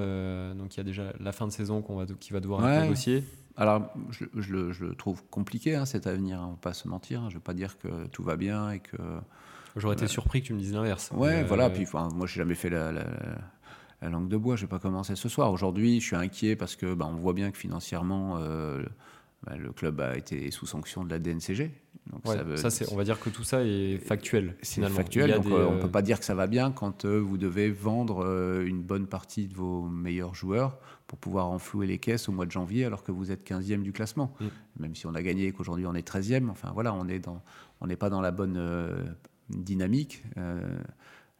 Donc il y a déjà la fin de saison qu'on va, qui va devoir être négocier. Alors je, je, le, je, le, trouve compliqué hein, cet avenir, on ne va pas se mentir. Hein. je ne veux pas dire que tout va bien et que. J'aurais été surpris que tu me dises l'inverse. Ouais, voilà. Puis enfin, moi, j'ai jamais fait la, la langue de bois. Je vais pas commencer ce soir. Aujourd'hui, je suis inquiet parce que bah, on voit bien que financièrement, euh, bah, le club a été sous sanction de la DNCG. Donc ça, on va dire que tout ça est factuel. C'est factuel. Donc euh, on ne peut pas dire que ça va bien quand euh, vous devez vendre une bonne partie de vos meilleurs joueurs pour pouvoir enflouer les caisses au mois de janvier alors que vous êtes 15e du classement. Mm. Même si on a gagné et qu'aujourd'hui on est 13e, enfin voilà, on n'est pas dans la bonne dynamique.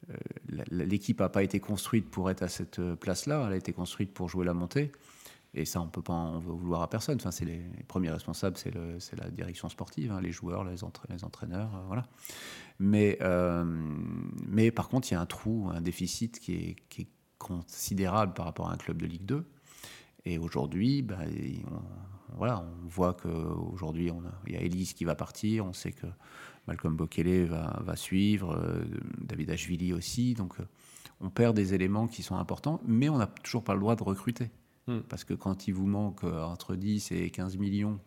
Euh, l'équipe n'a pas été construite pour être à cette place-là, elle a été construite pour jouer la montée. Et ça, on peut pas en vouloir à personne. Enfin, c'est les, premiers responsables, c'est la direction sportive, hein, les joueurs, les, entraîneurs, euh, voilà. Mais, euh, mais par contre, il y a un trou, un déficit qui est, considérable par rapport à un club de Ligue 2. Et aujourd'hui, bah, on, voilà, on voit qu'aujourd'hui, il y a Elise qui va partir, on sait que Malcolm Bokele va, va suivre, euh, David Ashvili aussi. Donc, euh, on perd des éléments qui sont importants, mais on n'a toujours pas le droit de recruter. Hmm. Parce que quand il vous manque euh, entre 10 et 15 millions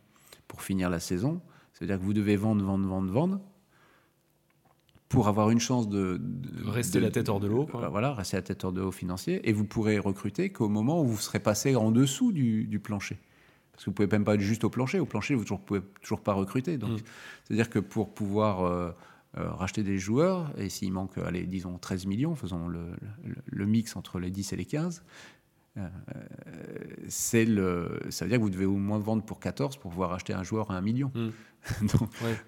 pour finir la saison, ça veut dire que vous devez vendre, vendre, vendre, vendre pour avoir une chance de, rester la tête hors de l'eau. Voilà, rester la tête hors de l'eau financier. Et vous pourrez recruter qu'au moment où vous serez passé en dessous du plancher. Parce que vous pouvez même pas être juste au plancher. Au plancher, vous ne pouvez toujours pas recruter. Donc, mm. c'est-à-dire que pour pouvoir euh, euh, racheter des joueurs, et s'il manque, allez, disons 13 millions, faisons le, mix entre les 10 et les 15, euh, c'est le, ça veut dire que vous devez au moins vendre pour 14 pour pouvoir acheter un joueur à 1 million. Mm.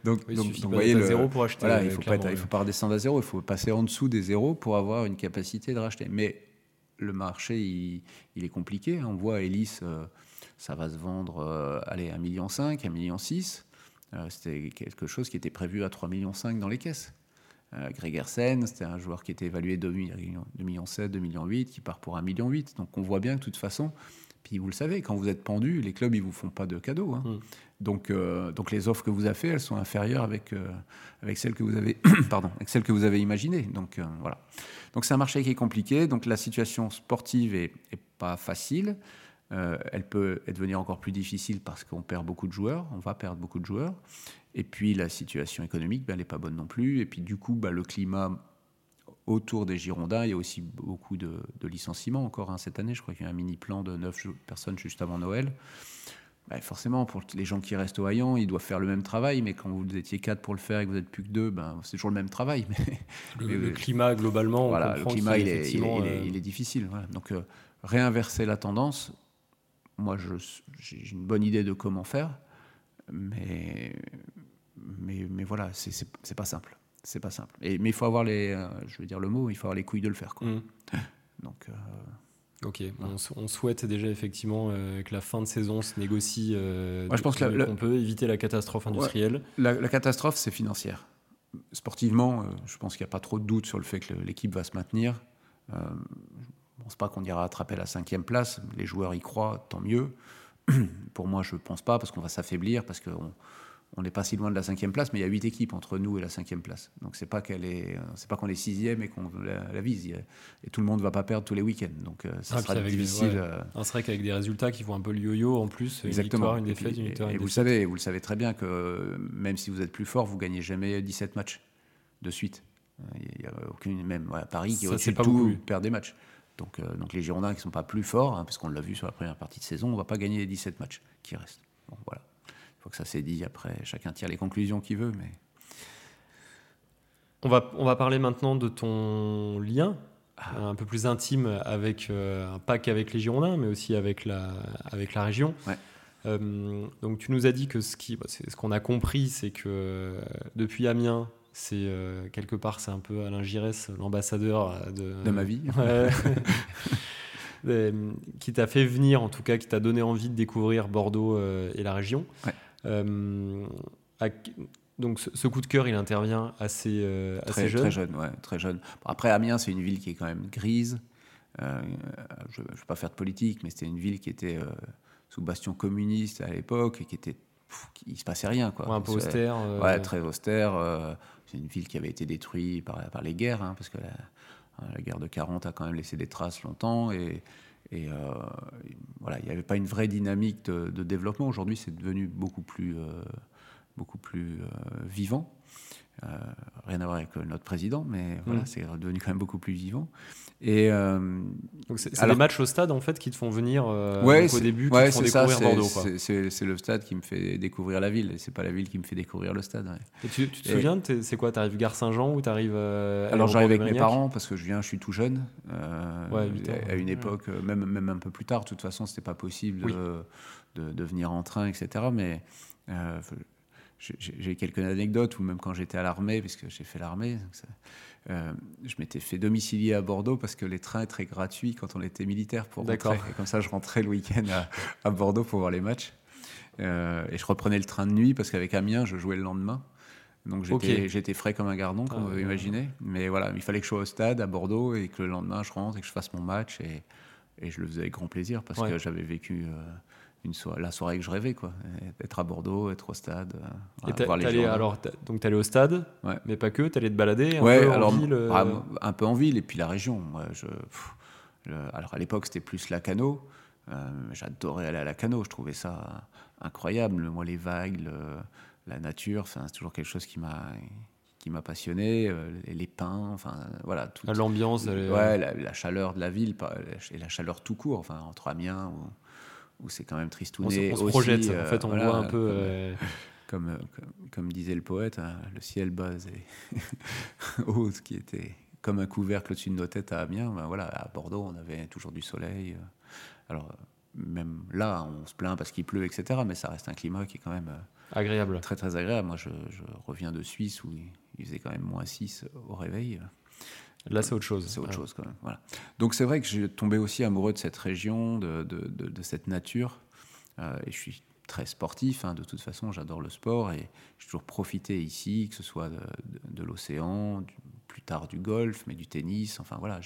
donc, donc, vous voyez, le, zéro pour acheter. il ne faut, pas faut pas redescendre à zéro, il faut passer en dessous des zéros pour avoir une capacité de racheter. Mais le marché, il, est compliqué. On voit Ellis ça va se vendre euh, allez, 1,5 million, 1,6 million. Euh, c'était quelque chose qui était prévu à 3,5 millions dans les caisses. Euh, Gregersen, c'était un joueur qui était évalué 2 millions, 2 millions 7, 2 millions 8, qui part pour 1 million 8. Donc on voit bien que de toute façon, puis vous le savez, quand vous êtes pendu, les clubs, ils vous font pas de cadeaux. Hein. Mm. Donc, euh, donc les offres que vous avez faites, elles sont inférieures avec, euh, avec, celles que vous avez, pardon, avec celles que vous avez imaginées. Donc euh, voilà. Donc c'est un marché qui est compliqué. Donc la situation sportive est, est pas facile. Elle peut devenir encore plus difficile parce qu'on perd beaucoup de joueurs. On va perdre beaucoup de joueurs. Et puis la situation économique, ben, elle n'est pas bonne non plus. Et puis du coup, ben, le climat autour des Girondins. Il y a aussi beaucoup de, licenciements encore hein, cette année. Je crois qu'il y a un mini plan de 9 personnes juste avant Noël. Bah, forcément, pour les gens qui restent au Hayan, ils doivent faire le même travail, mais quand vous étiez 4 pour le faire et que vous n'êtes plus que 2, ben, c'est toujours le même travail. Mais, le, climat, globalement, voilà, le climat, il est, il, est, il, est, difficile. Donc, euh, réinverser la tendance, moi, j'ai une bonne idée de comment faire, mais, mais, mais voilà, c'est pas simple c'est pas simple. Et, mais il faut avoir les, euh, je veux dire le mot, il faut avoir les couilles de le faire. Quoi. Mm. Donc. Euh, ok, on, souhaite déjà effectivement euh, que la fin de saison se négocie. Moi, je pense qu'on peut éviter la catastrophe industrielle. la, catastrophe, c'est financière. Sportivement, je pense qu'il n'y a pas trop de doute sur le fait que l'équipe va se maintenir. Ne pense pas qu'on ira attraper la cinquième place. Les joueurs y croient, tant mieux. Pour moi, je ne pense pas, parce qu'on va s'affaiblir, parce qu'on on n'est pas si loin de la cinquième place, mais il y a huit équipes entre nous et la cinquième place. Donc c'est pas qu'elle est, c'est pas qu'on est sixième et qu'on la, vise. Et tout le monde ne va pas perdre tous les week-ends. Donc euh, ça ah, sera difficile. Euh, c'est vrai qu'avec des résultats qui vont un peu le yo-yo en plus, Exactement. une victoire, une défaite, une victoire. Et, vous savez, vous le savez très bien que même si vous êtes plus fort, vous gagnez jamais 17 matchs de suite. Il y a aucune même Paris qui au-dessus de tout perd des matchs. Donc, euh, donc les Girondins qui sont pas plus forts, hein, parce qu'on l'a vu sur la première partie de saison, on va pas gagner les 17 matchs qui restent. Bon, voilà faut que ça s'est dit. Après, chacun tire les conclusions qu'il veut. Mais... On va, on va parler maintenant de ton lien ah. un peu plus intime avec, euh, pas qu'avec les Girondins, mais aussi avec la, avec la région. Euh, donc tu nous as dit que ce qui, bah, ce qu'on a compris, c'est que euh, depuis Amiens, c'est quelque part, c'est un peu Alain Giresse, l'ambassadeur de, de ma vie. qui t'a fait venir, en tout cas, qui t'a donné envie de découvrir Bordeaux et la région. Euh, donc ce, coup de cœur, il intervient assez, euh, très, jeune. Très jeune, ouais, très jeune. après, Amiens, c'est une ville qui est quand même grise. Euh, je ne vais pas faire de politique, mais c'était une ville qui était sous bastion communiste à l'époque et qui était il se passait rien quoi. un peu austère. Ouais, très austère. C'est une ville qui avait été détruite par, les guerres, hein, parce que la, guerre de 40 a quand même laissé des traces longtemps et, et, euh, voilà, il n'y avait pas une vraie dynamique de, développement. Aujourd'hui, c'est devenu beaucoup plus, euh, beaucoup plus euh, vivant. rien à voir avec notre président, mais voilà, mm. c'est devenu quand même beaucoup plus vivant. Et donc c'est les matchs au stade en fait qui te font venir au début, qui te font découvrir Bordeaux. C'est le stade qui me fait découvrir la ville, c'est pas la ville qui me fait découvrir le stade. Et tu, te souviens, c'est quoi Tu arrives Gare Saint-Jean ou tu arrives Alors j'arrive avec mes parents parce que je viens, je suis tout jeune. à une époque, même même un peu plus tard. De toute façon, c'était pas possible de, de, venir en train, etc. Mais j'ai quelques anecdotes où même quand j'étais à l'armée, puisque j'ai fait l'armée, euh, je m'étais fait domicilier à Bordeaux parce que les trains étaient gratuits quand on était militaire pour rentrer. Et comme ça, je rentrais le week-end à, Bordeaux pour voir les matchs. Euh, et je reprenais le train de nuit parce qu'avec Amiens, je jouais le lendemain. Donc j'étais frais comme un gardon, comme ah, vous imaginez. Mais voilà, il fallait que je sois au stade à Bordeaux et que le lendemain, je rentre et que je fasse mon match. Et, et je le faisais avec grand plaisir parce que j'avais vécu... Euh, une soirée, la soirée que je rêvais, quoi. Être à Bordeaux, être au stade, euh, voir les gens. Alors, donc, tu allais au stade, mais pas que, tu allais te balader un ouais, peu alors, en ville euh ah, Un peu en ville, et puis la région. Moi, je, alors, à l'époque, c'était plus la cano. Euh, j'adorais aller à la cano, je trouvais ça incroyable. Moi, les vagues, la nature, c'est toujours quelque chose qui m'a qui m'a passionné, les, pins, enfin voilà. L'ambiance. Ouais, la, la, chaleur de la ville et la chaleur tout court, enfin entre Amiens ou où c'est quand même tristouné. On se, projette, en fait, on voit un peu. Euh, comme, comme, disait le poète, hein, le ciel bas et haut, qui était comme un couvercle au-dessus de nos têtes à Amiens. Ben voilà, à Bordeaux, on avait toujours du soleil. Euh. Alors, même là, on se plaint parce qu'il pleut, etc. Mais ça reste un climat qui est quand même euh, agréable. Très, très agréable. Moi, je, je reviens de Suisse où il faisait quand même moins 6 au réveil. Là, c'est autre chose. C'est autre chose quand même. Voilà. Donc c'est vrai que j'ai tombé aussi amoureux de cette région, de, de, de, cette nature. et je suis très sportif, hein, de toute façon, j'adore le sport et j'ai toujours profité ici, que ce soit de, l'océan, plus tard du golf, mais du tennis, enfin voilà,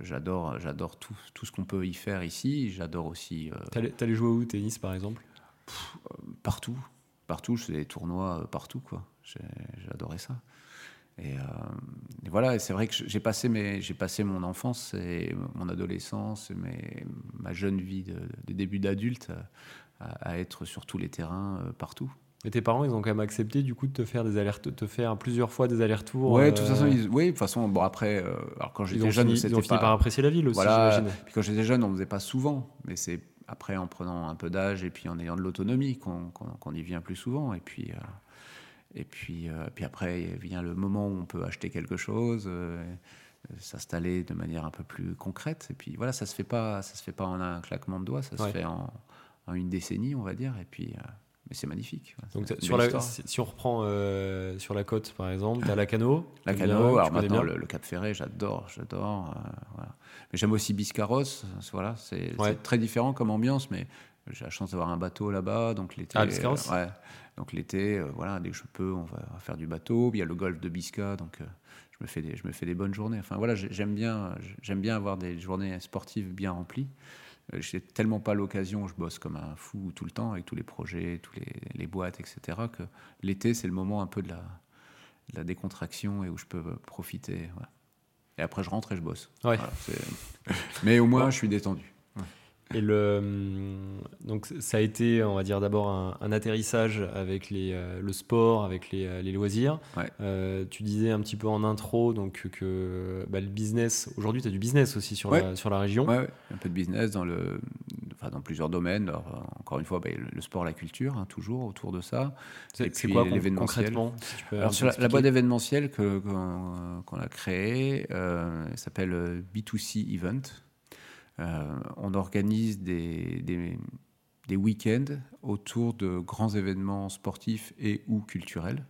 j'adore j'adore tout, tout, ce qu'on peut y faire ici. J'adore aussi. Euh, T'allais jouer où, tennis par exemple? Partout, partout, je faisais des tournois partout, quoi. J'adorais ça. Et, euh, voilà, c'est vrai que j'ai passé, mes, passé mon enfance et mon adolescence, et ma jeune vie de, début d'adulte à, être sur tous les terrains euh, partout. Et tes parents, ils ont quand même accepté du coup de te faire des allers te faire plusieurs fois des allers-retours. Ouais, de toute façon, euh, oui, de toute façon, bon après, alors quand j'étais jeune, c'était pas. par apprécier la ville aussi. Voilà. Puis quand j'étais jeune, on faisait pas souvent, mais c'est après en prenant un peu d'âge et puis en ayant de l'autonomie qu'on y vient plus souvent. Et puis et puis, euh, puis après, vient le moment où on peut acheter quelque chose, euh, s'installer de manière un peu plus concrète. Et puis voilà, ça se fait pas, ça se fait pas en un claquement de doigts, ça se fait en, en, une décennie, on va dire. Et puis, euh, mais c'est magnifique. Donc sur la, si on reprend sur la côte, par exemple, tu as la Cano. La Cano, alors maintenant le, Cap Ferré, j'adore, j'adore. Voilà. Mais j'aime aussi Biscarros. Voilà, c'est très différent comme ambiance, mais j'ai la chance d'avoir un bateau là-bas, donc l'été. Ah, Biscarros. Ouais. Donc l'été, euh, voilà, dès que je peux, on va faire du bateau. Il y a le golfe de Bisca, donc euh, je, me fais des, je me fais des bonnes journées. Enfin voilà, j'aime bien, j'aime bien avoir des journées sportives bien remplies. Euh, j'ai tellement pas l'occasion, je bosse comme un fou tout le temps avec tous les projets, tous les, les boîtes, etc. Que l'été, c'est le moment un peu de la, la, décontraction et où je peux profiter. Et après, je rentre et je bosse. Mais au moins, je suis détendu. Et le, hum, donc ça a été, on va dire d'abord un, atterrissage avec les, euh, le sport, avec les, euh, les loisirs. Euh, tu disais un petit peu en intro donc que bah, le business, aujourd'hui tu as du business aussi sur, la, sur la région. Oui, un peu de business dans, le, enfin, dans plusieurs domaines. encore une fois, bah, le sport, la culture, hein, toujours autour de ça. C'est quoi concrètement La boîte événementielle qu'on a créée s'appelle B2C Event. Euh, on organise des, week-ends autour de grands événements sportifs et ou culturels.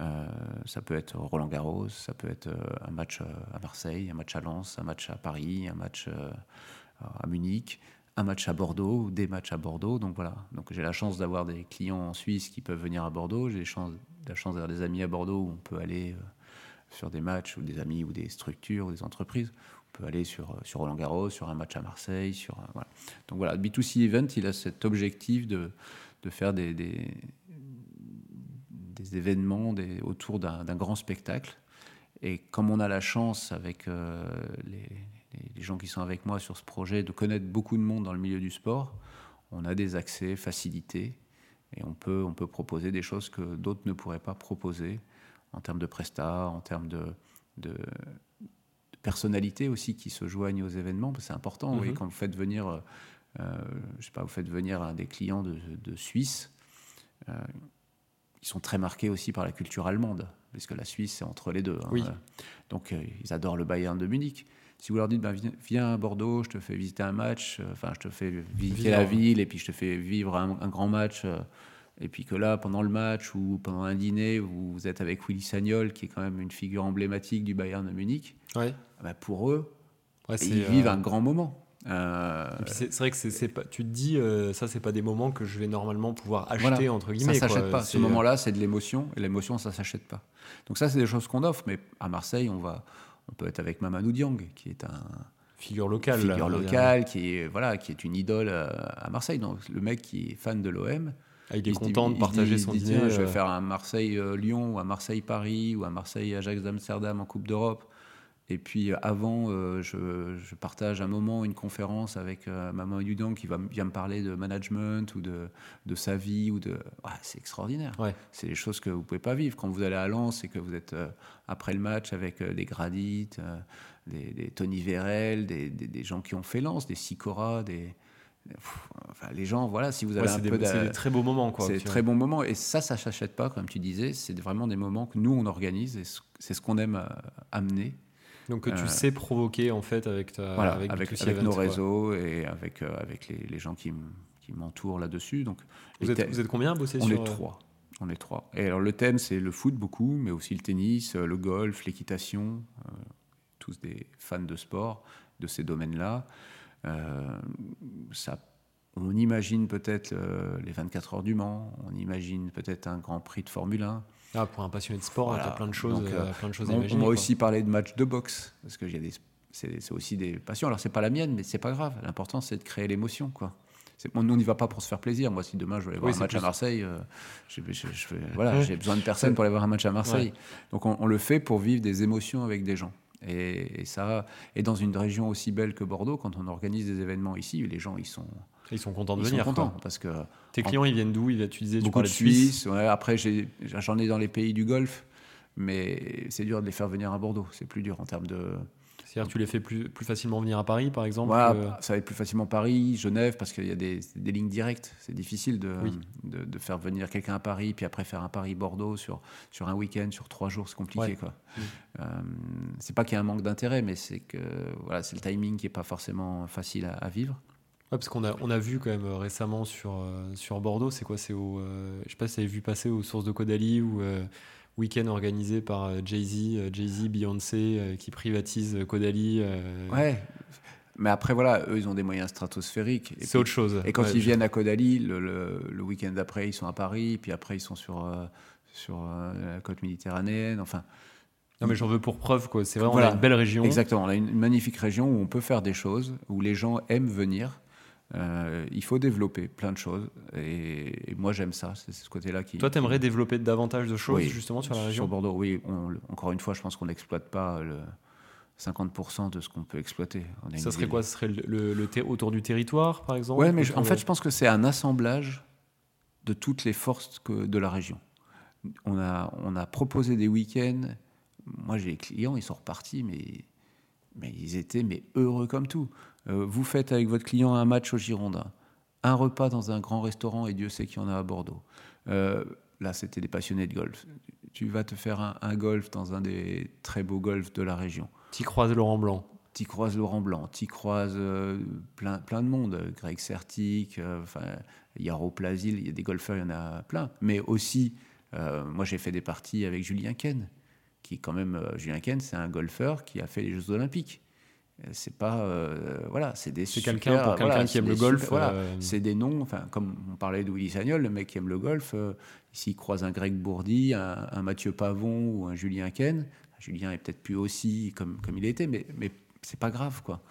Euh, ça peut être Roland Garros, ça peut être euh, un match à Marseille, un match à Lens, un match à Paris, un match à Munich, un match à Bordeaux, des matchs à Bordeaux. Donc voilà. Donc j'ai la chance d'avoir des clients en Suisse qui peuvent venir à Bordeaux. J'ai la chance d'avoir des amis à Bordeaux où on peut aller sur des matchs ou des amis ou des structures ou des entreprises peut aller sur, euh, sur Roland Garros, sur un match à Marseille. Sur, voilà. Donc voilà, B2C Event, il a cet objectif de, de faire des, des, événements autour d'un grand spectacle. Et comme on a la chance avec euh, les, les, gens qui sont avec moi sur ce projet de connaître beaucoup de monde dans le milieu du sport, on a des accès facilités et on peut, on peut proposer des choses que d'autres ne pourraient pas proposer en termes de prestats, en termes de, de, personnalités aussi qui se joignent aux événements. C'est important, oui, mhm. quand vous faites venir, euh, euh, je sais pas, vous faites venir un des clients de, Suisse, euh, ils sont très marqués aussi par la culture allemande, parce que la Suisse, c'est entre les deux. Hein. oui. donc, ils adorent le Bayern de Munich. Si vous leur dites, ben, viens à Bordeaux, je te fais visiter un match, enfin, je te fais visiter la ville, et puis je te fais vivre un, un grand match et puis que là, pendant le match ou pendant un dîner, vous êtes avec Willy Sagnol, qui est quand même une figure emblématique du Bayern de Munich, ouais. bah pour eux, ils vivent euh, un grand moment. Euh... C'est vrai que c'est pas, tu te dis, euh, ça, c'est pas des moments que je vais normalement pouvoir acheter, entre guillemets. Ça s'achète pas. Ce moment-là, c'est de l'émotion, et l'émotion, ça s'achète pas. Donc, ça, c'est des choses qu'on offre, mais à Marseille, on, va, on peut être avec Mamadou Diang, qui est un figure locale, figure locale, qui est voilà, qui est une idole euh, à Marseille. Donc le mec qui est fan de l'OM, ah, il est content de partager son dîner. je vais euh. faire un Marseille-Lyon ou un Marseille-Paris ou un Marseille-Ajax d'Amsterdam en Coupe d'Europe. Et puis euh, avant, euh, je, partage un moment, une conférence avec Maman Yudon qui va, vient me parler de management ou de, de sa vie. ou de. c'est extraordinaire. C'est des choses que vous ne pouvez pas vivre. Quand vous allez à Lens et que vous êtes après le match avec des Gradites, des, Tony Vérel, des, des, gens qui ont fait Lens, des Sicora, des Enfin, les gens, voilà, si vous avez un peu C'est des très beaux moments, quoi. C'est très bons moments. Et ça, ça s'achète pas, comme tu disais. C'est vraiment des moments que nous, on organise et c'est ce qu'on aime euh, amener. Donc que tu euh, sais provoquer, en fait, avec, ta, avec, avec, nos réseaux et avec, euh, avec les, les, gens qui m'entourent là-dessus. Donc, vous êtes, vous êtes, combien à bosser on Est trois. On est trois. Et alors, le thème, c'est le foot beaucoup, mais aussi le tennis, le golf, l'équitation. tous des fans de sport, de ces domaines-là. Euh, ça on imagine peut-être euh, les 24 heures du Mans, on imagine peut-être un Grand Prix de Formule 1. Ah, pour un passionné de sport, tu as plein de choses, Donc, euh, plein de choses à on, imaginer. on va quoi. aussi parler de matchs de boxe, parce que c'est aussi des passions. Alors, c'est pas la mienne, mais c'est pas grave. L'important, c'est de créer l'émotion. quoi. Nous, on n'y va pas pour se faire plaisir. Moi, si demain je veux aller voir Oui, un match à Marseille, euh, j'ai voilà, besoin de personne pour aller voir un match à Marseille. Donc, on, on le fait pour vivre des émotions avec des gens. Et, et ça, et dans une région aussi belle que Bordeaux, quand on organise des événements ici, les gens ils sont, Ils sont contents de ils sont venir. contents quoi. parce que Tes clients, ils viennent d'où? Ils- disais, tu beaucoup de Suisse? Suisse. ouais. après, j'en ai dans les pays du Golfe, mais c'est dur de les faire venir à Bordeaux. C'est plus dur en termes de. C'est-à-dire, tu les fais plus, plus facilement venir à Paris, par exemple Voilà, que- ça va être plus facilement Paris, Genève, parce qu'il y a des, des lignes directes. C'est difficile de, Oui. de, de faire venir quelqu'un à Paris, puis après faire un Paris-Bordeaux sur, sur un week-end, sur trois jours, c'est compliqué. Ouais. Quoi. Mm. Euh, c'est pas qu'il y a un manque d'intérêt, mais c'est que voilà, c'est le timing qui est pas forcément facile à, à vivre. Ouais, parce qu'on a, on a vu quand même euh, récemment sur, euh, sur Bordeaux, c'est quoi C'est au. euh, je sais pas si tu avez vu passer aux sources de Caudalie ou week-end organisé par euh, Jay-Z, euh, Jay-Z, Beyoncé, euh, qui privatise Caudalie. Ouais. Mais après, voilà, eux, ils ont des moyens stratosphériques. Et c'est autre chose. Et quand Ouais, ils viennent à Caudalie, le, le- le week-end d'après, ils sont à Paris, puis après, ils sont sur, euh, sur euh, la côte méditerranéenne. Enfin, Non, mais j'en veux pour preuve, quoi. C'est vrai, on Voilà. a une belle région. exactement. On a une magnifique région où on peut faire des choses, où les gens aiment venir. Euh, il faut développer plein de choses. Et, et moi, j'aime ça. C'est ce côté-là qui. Toi, tu aimerais qui- développer davantage de choses, Oui. justement, sur la Sur région? Bordeaux, oui. on- encore une fois, je pense qu'on n'exploite pas le 50% de ce qu'on peut exploiter. On Ça serait quoi? Ce serait le, le- autour du territoire, par exemple? Ouais, mais je- en fait, je pense que c'est un assemblage de toutes les forces que, de la région. On a, on a proposé des week-ends. Moi, j'ai des clients, ils sont repartis, mais, mais ils étaient mais heureux comme tout. Euh, vous faites avec votre client un match au Girondin, un repas dans un grand restaurant, et Dieu sait qu'il y en a à Bordeaux. Euh, là, c'était des passionnés de golf. Tu vas te faire un, un golf dans un des très beaux golfs de la région. T'y croises Laurent Blanc. T'y croises Laurent Blanc, t'y croises euh, plein, plein de monde, Greg Sertic, euh, enfin, Yaro Plasil, il y a des golfeurs, il y en a plein. Mais aussi, moi j'ai fait des parties avec Julien Ken, qui quand même, Julien Ken, c'est un golfeur qui a fait les Jeux Olympiques. C'est pas, euh, voilà, c'est des C'est quelqu'un, pour quelqu'un voilà, qui aime le golf. super- voilà, euh, c'est des noms, enfin, comme on parlait de Willy Sagnol, le mec qui aime le golf, euh, s'il croise un Greg Bourdi, un, un Mathieu Pavon ou un Julien Ken, Julien est peut-être plus aussi comme, comme il était, mais, mais c'est pas grave, quoi.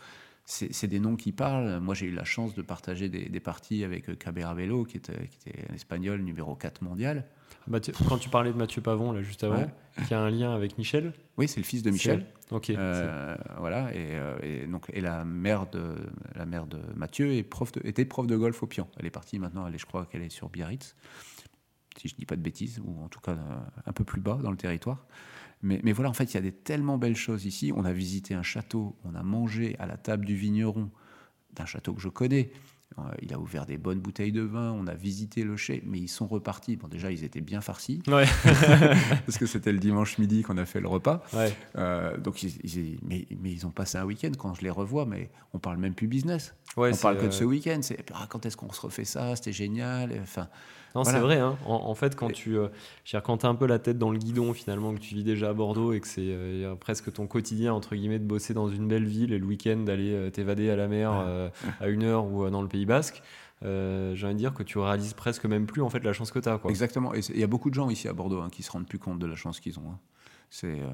C'est c'est des noms qui parlent. Moi, j'ai eu la chance de partager des, des parties avec euh, Cabera Velo, qui était, qui était un espagnol numéro 4 mondial. Mathieu- quand tu parlais de Mathieu Pavon, là, juste avant, Ouais. qui a un lien avec Michel. Oui, c'est le fils de Michel. Ok. Euh, voilà, et, euh, et donc et la mère de la mère de Mathieu est prof de- était prof de golf au Pian. Elle est partie maintenant, elle est, je crois qu'elle est sur Biarritz, si je dis pas de bêtises, ou en tout cas euh, un peu plus bas dans le territoire. Mais, mais voilà, en fait, il y a des tellement belles choses ici. On a visité un château, on a mangé à la table du vigneron d'un château que je connais. Euh, Il a ouvert des bonnes bouteilles de vin, on a visité le chai, mais ils sont repartis. Bon, déjà, ils étaient bien farcis, Ouais. parce que c'était le dimanche midi qu'on a fait le repas. ouais. Euh, donc, ils, ils- mais, mais ils ont passé un week-end quand je les revois, mais on parle même plus business. Ouais, on parle que de euh, ce week-end. C'est ah, quand est-ce qu'on se refait ça? C'était génial. Enfin, Non, Voilà. c'est vrai. hein. En, en fait, quand Et- tu euh, quand as un peu la tête dans le guidon, finalement, que tu vis déjà à Bordeaux et que c'est euh, presque ton quotidien, entre guillemets, de bosser dans une belle ville et le week-end d'aller euh, t'évader à la mer euh, à une heure ou dans le Pays Basque, euh, j'ai envie de dire que tu réalises presque même plus en fait la chance que tu as. Quoi. exactement. Et il y a beaucoup de gens ici à Bordeaux hein, qui se rendent plus compte de la chance qu'ils ont. hein. C'est euh,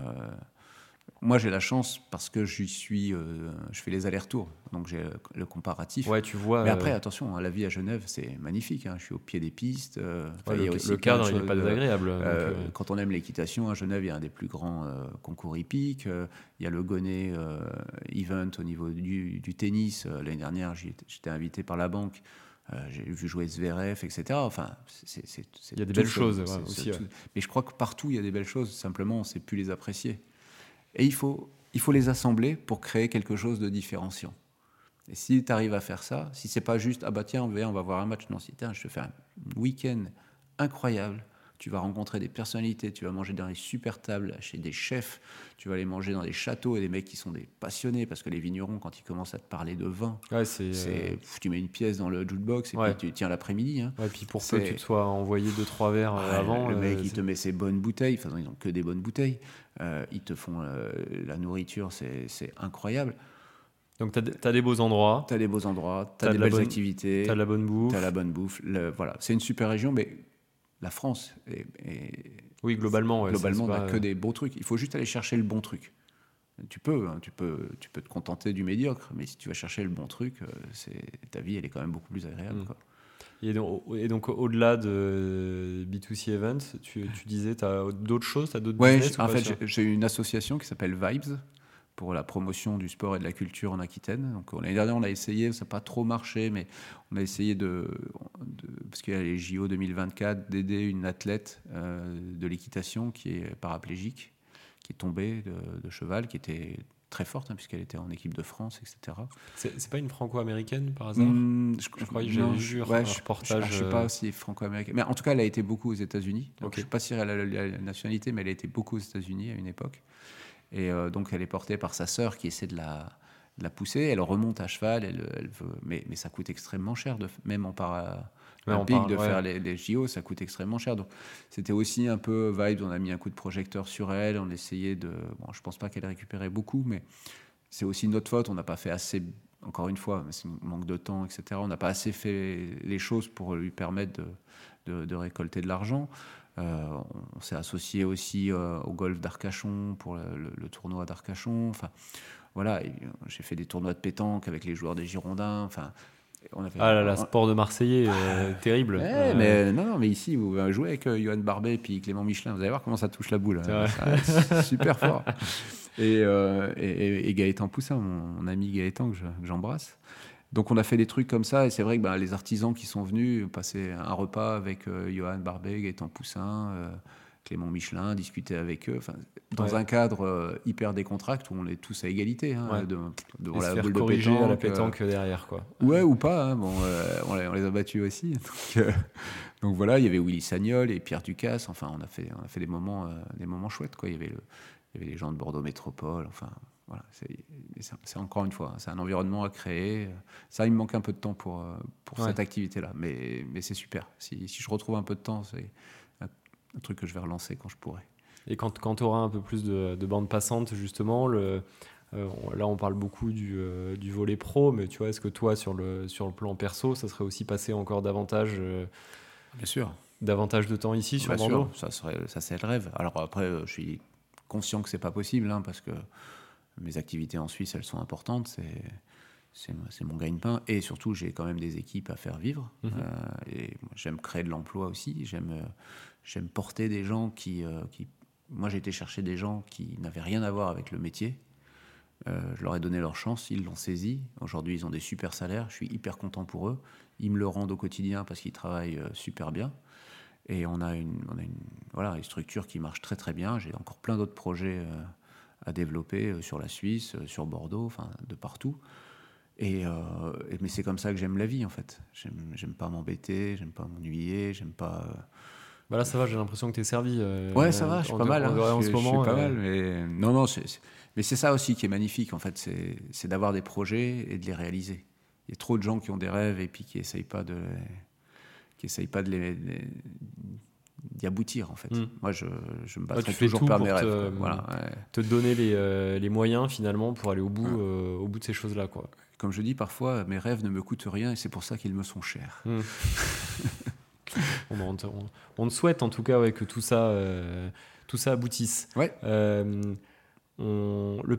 moi j'ai la chance parce que j'y suis, euh, je fais les allers-retours, donc j'ai le, le comparatif. Ouais, tu vois. Mais euh, après, attention, hein, la vie à Genève, c'est magnifique. hein. Je suis au pied des pistes. euh, enfin, ouais, il y a le, aussi cadre, n'est pas euh, désagréable. donc, Euh, euh, quand on aime l'équitation, à Genève, il y a un des plus grands euh, concours hippiques. Euh, il y a le Gonnet euh, Event au niveau du, du tennis. Euh, L'année dernière, j'étais invité par la banque. Euh, J'ai vu jouer Zverev, etc. Enfin, c'est- Il y a des belles choses, ouais, aussi, ouais. Mais je crois que partout, il y a des belles choses. Simplement, on ne sait plus les apprécier. Et il faut, il faut les assembler pour créer quelque chose de différenciant. Et si tu arrives à faire ça, si c'est pas juste ah bah tiens on va, on va voir un match, non si tiens, je te fais un week-end incroyable, tu vas rencontrer des personnalités, tu vas manger dans des super tables chez des chefs, tu vas aller manger dans des châteaux et des mecs qui sont des passionnés parce que les vignerons quand ils commencent à te parler de vin, ouais, c'est. c'est euh, tu mets une pièce dans le jukebox et Ouais. puis tu tiens l'après-midi. hein. ouais, puis pour que tu te sois envoyé deux trois verres euh, Ah, avant. le mec, euh, il c'est- te met ses bonnes bouteilles. Enfin, ils n'ont que des bonnes bouteilles. Euh, ils te font la nourriture, c'est incroyable. Donc, tu as, des beaux endroits. Tu as des beaux endroits, tu as, des belles activités. Tu as la bonne bouffe. Tu as la bonne bouffe. voilà, c'est une super région, mais la France est. oui, globalement. globalement, on n'a que des beaux trucs. Il faut juste aller chercher le bon truc. Tu peux, hein, tu peux, tu peux te contenter du médiocre, mais si tu vas chercher le bon truc, euh, c'est ta vie, elle est quand même beaucoup plus agréable. Mm. Et donc, au-delà de B2C Events, tu, disais, tu as d'autres choses, tu as d'autres ouais, en fait, j'ai une association qui s'appelle Vibes pour la promotion du sport et de la culture en Aquitaine. Donc l'année dernière, on a essayé, ça n'a pas trop marché, mais on a essayé de, parce qu'il y a les JO 2024, d'aider une athlète euh, de l'équitation qui est paraplégique qui est tombée de, cheval, qui était très forte, hein, puisqu'elle était en équipe de France, etc. C'est pas une franco-américaine par hasard? Mmh, je, crois que j'ai vu un reportage. Je ne sais pas euh, si franco-américaine. Mais en tout cas, elle a été beaucoup aux États-Unis. Je ne sais pas si elle a la, nationalité, mais elle a été beaucoup aux États-Unis à une époque. Et euh, donc, elle est portée par sa sœur qui essaie de la, la pousser. Elle remonte à cheval, elle, elle veut, mais, mais, ça coûte extrêmement cher, de, même en para, de faire les, JO, ça coûte extrêmement cher. Donc c'était aussi un peu vibe. On a mis un coup de projecteur sur elle. On essayait de. Bon, je pense pas qu'elle récupérait beaucoup, mais c'est aussi notre faute. On n'a pas fait assez. Encore une fois, c'est un manque de temps, etc. On n'a pas assez fait les choses pour lui permettre de, de, récolter de l'argent. Euh, on s'est associé aussi euh, au golf d'Arcachon pour le, le tournoi d'Arcachon. Enfin, voilà, j'ai fait des tournois de pétanque avec les joueurs des Girondins. Enfin, ah là là, sport de Marseillais, euh, terrible. Ouais, mais non, mais ici, vous jouez avec euh, Johan Barbet et puis Clément Michelin, vous allez voir comment ça touche la boule. Hein. super fort. Euh, et, et, Gaëtan Poussin, mon, ami Gaëtan que j'embrasse. Donc on a fait des trucs comme ça, et c'est vrai que bah, les artisans qui sont venus passer un repas avec Johan Barbet, Gaëtan Poussin, Clément Michelin, discuter avec eux, dans un cadre euh, hyper décontracté où on est tous à égalité, hein, de, devant la boule de pétanque, à la pétanque euh, derrière, quoi. Ouais ou pas, hein, bon, euh, on, les a battus aussi. Donc, voilà, il y avait Willy Sagnol et Pierre Ducasse. Enfin, on a fait, on a fait des moments, des moments chouettes, quoi. Il y avait le, il y avait les gens de Bordeaux Métropole. Enfin, voilà, c'est encore une fois, c'est un environnement à créer. Ça, il me manque un peu de temps pour, pour cette activité-là, mais, mais c'est super. Si, si, je retrouve un peu de temps, c'est un truc que je vais relancer quand je pourrai. Et quand, quand tu auras un peu plus de, de bande passante, justement, le, euh, là on parle beaucoup du, euh, du, volet pro, mais tu vois, est-ce que toi, sur le, sur le plan perso, ça serait aussi passer encore davantage euh, Bien sûr. Davantage de temps ici sur Bordeaux? ça, serait, ça c'est le rêve. Alors après, je suis conscient que c'est pas possible, hein, parce que mes activités en Suisse, elles sont importantes. C'est c'est mon gagne-pain. Et surtout, j'ai quand même des équipes à faire vivre. Mhm. et j'aime créer de l'emploi aussi. J'aime J'aime porter des gens qui, euh, qui... Moi, j'ai été chercher des gens qui n'avaient rien à voir avec le métier. Euh, je leur ai donné leur chance, ils l'ont saisi. Aujourd'hui, ils ont des super salaires. Je suis hyper content pour eux. Ils me le rendent au quotidien parce qu'ils travaillent euh, super bien. Et on a une, on a une, voilà, une structure qui marche très très bien. J'ai encore plein d'autres projets à développer sur la Suisse, sur Bordeaux, enfin de partout. Et, mais c'est comme ça que j'aime la vie en fait. J'aime pas m'embêter, j'aime pas m'ennuyer, j'aime pas bah là, ça va, j'ai l'impression que tu es servi. Euh, ouais, ça va, je suis pas mal. Hein. en ce moment, je suis pas mal, mais non, non, mais c'est ça aussi qui est magnifique, en fait, c'est d'avoir des projets et de les réaliser. Il y a trop de gens qui ont des rêves et puis qui essayent pas de, qui essayent pas de les, d'y aboutir en fait. Hmm. Moi, je, je me battrai toujours par mes rêves. Te, voilà, te donner les, euh, les, moyens finalement pour aller au bout, euh, au bout de ces choses-là, quoi. Comme je dis parfois, mes rêves ne me coûtent rien et c'est pour ça qu'ils me sont chers. Hmm. on, on, souhaite en tout cas que tout ça, euh, tout ça aboutisse. Ouais. Le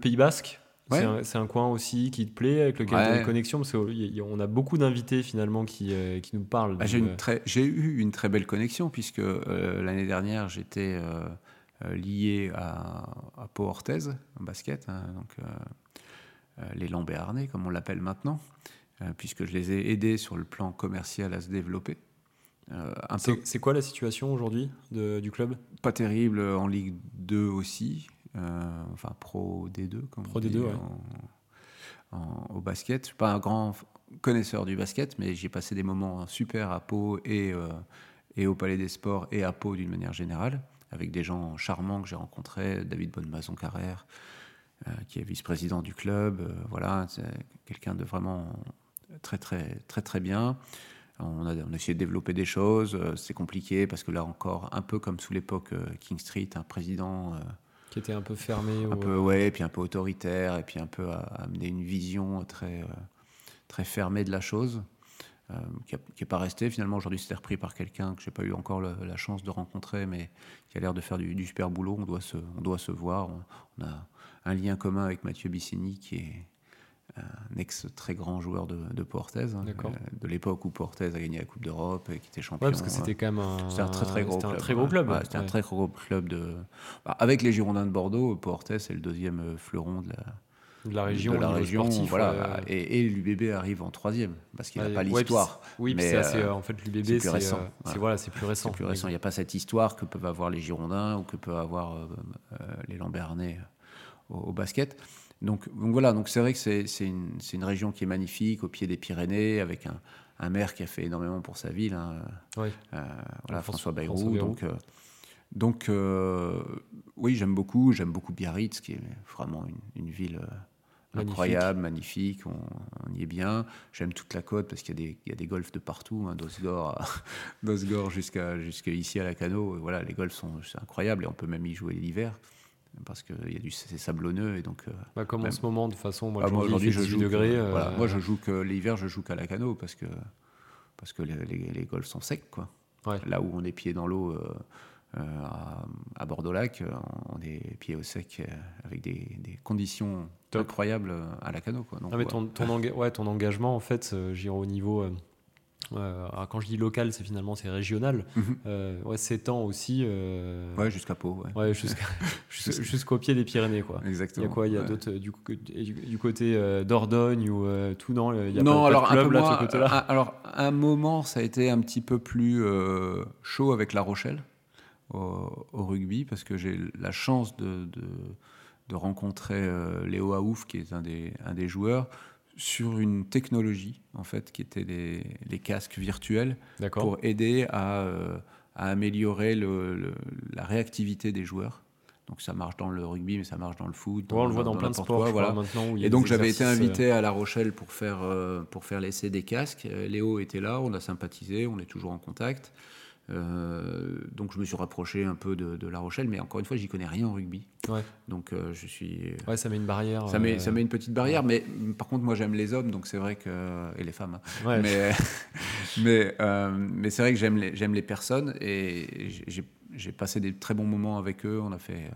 Pays Basque, c'est un, coin aussi qui te plaît, avec lequel tu as une connexion, parce qu'on a beaucoup d'invités finalement qui, euh, qui, nous parlent. Ah, j'ai eu une très belle connexion, puisque l'année dernière, j'étais lié à, à Pau Orthez, en basket, hein, donc les Lambéarnais, comme on l'appelle maintenant, puisque je les ai aidés sur le plan commercial à se développer. Euh, c'est quoi la situation aujourd'hui du club? Pas terrible en Ligue 2 aussi, euh, enfin Pro D2 comme Pro D2 au basket. Je suis pas un grand connaisseur du basket, mais j'ai passé des moments super à Pau et, euh, et au Palais des Sports et à Pau d'une manière générale, avec des gens charmants que j'ai rencontrés, David Bonnemason-Carrère, qui est vice-président du club, voilà, c'est quelqu'un de vraiment très très très très bien. On a, essayé de développer des choses. Euh, c'est compliqué parce que là encore, un peu comme sous l'époque euh, King Street, un président qui était un peu fermé. Un peu, ouais, et puis un peu autoritaire, et puis un peu à, amener une vision très, très fermée de la chose. qui n'est pas resté. Finalement, aujourd'hui, c'était repris par quelqu'un que j'ai pas eu encore la chance de rencontrer, mais qui a l'air de faire du, super boulot. On doit se, on doit se voir. On, a un lien commun avec Mathieu Bissini, qui est un ex très grand joueur de, de Portez, hein, euh, de l'époque où Portez a gagné la Coupe d'Europe et qui était champion. Ouais, parce que c'était quand même un, un très très gros club. Un très gros club. c'était un très gros club de. Bah, avec les Girondins de Bordeaux, Portez c'est le deuxième euh, fleuron de la. De la région, de la région sportif, voilà. Et, l'UBB arrive en troisième parce qu'il n'a pas l'histoire. Oui, mais euh, en fait l'UBB c'est plus récent. C'est voilà, c'est plus récent. plus récent. Il n'y a pas cette histoire que peuvent avoir les Girondins ou que peuvent avoir les Lambernais au, au basket. Donc, voilà, donc c'est vrai que c'est une, une, région qui est magnifique, au pied des Pyrénées, avec un, un maire qui a fait énormément pour sa ville, hein, oui. euh, voilà, François, Bayrou. Donc, euh, donc euh, oui, j'aime beaucoup, j'aime beaucoup Biarritz, qui est vraiment une, une ville incroyable, magnifique, on, y est bien. J'aime toute la côte parce qu'il y, y, a des golfs de partout, hein, d'Osgore jusqu'à ici à la Cano. Voilà, les golfs sont incroyables et on peut même y jouer l'hiver parce que y a du c'est sablonneux et donc. Euh, bah, comme en ce moment, de façon, moi, ah, aujourd'hui je joue degrés. Euh, moi, je joue que l'hiver, je joue qu'à la cano parce que parce que les, les, golfs sont secs, quoi. Là où on est pieds dans l'eau. Euh, à, Bordeaux-Lac, on est pieds au sec avec des, des conditions incroyables à la cano. Quoi. Donc, ah, mais ton, ton, ouais, ton engagement, en fait, j'irai au niveau euh, quand je dis local, c'est finalement c'est régional. Mhm. Euh, ouais, s'étend aussi. Euh, ouais, jusqu'à Pau. Ouais. jusqu'au pied des Pyrénées, quoi. Exactement. Il y a quoi? Il y a d'autres du, du, côté Dordogne ou tout dans. Il y a non, pas, alors de club, là, de ce côté-là? Alors, un moment, ça a été un petit peu plus chaud avec La Rochelle au, rugby parce que j'ai la chance de, de, de rencontrer Léo Aouf, qui est un des, un des joueurs sur une technologie en fait qui était les, les casques virtuels pour aider à, euh, à améliorer le, la réactivité des joueurs. Donc ça marche dans le rugby, mais ça marche dans le foot. on le voit dans, plein de sports. voilà. maintenant, et donc j'avais été invité euh, à La Rochelle pour faire, euh, pour faire l'essai des casques. Léo était là, on a sympathisé, on est toujours en contact. Euh, donc je me suis rapproché un peu de, La Rochelle, mais encore une fois, j'y connais rien en rugby. Ouais. Donc euh, je suis. Ouais, ça met une barrière. Ça met, ça met une petite barrière, mais par contre, moi j'aime les hommes, donc c'est vrai que et les femmes. Hein. Mais mais euh, mais c'est vrai que j'aime les j'aime les personnes et j'ai passé des très bons moments avec eux. On a fait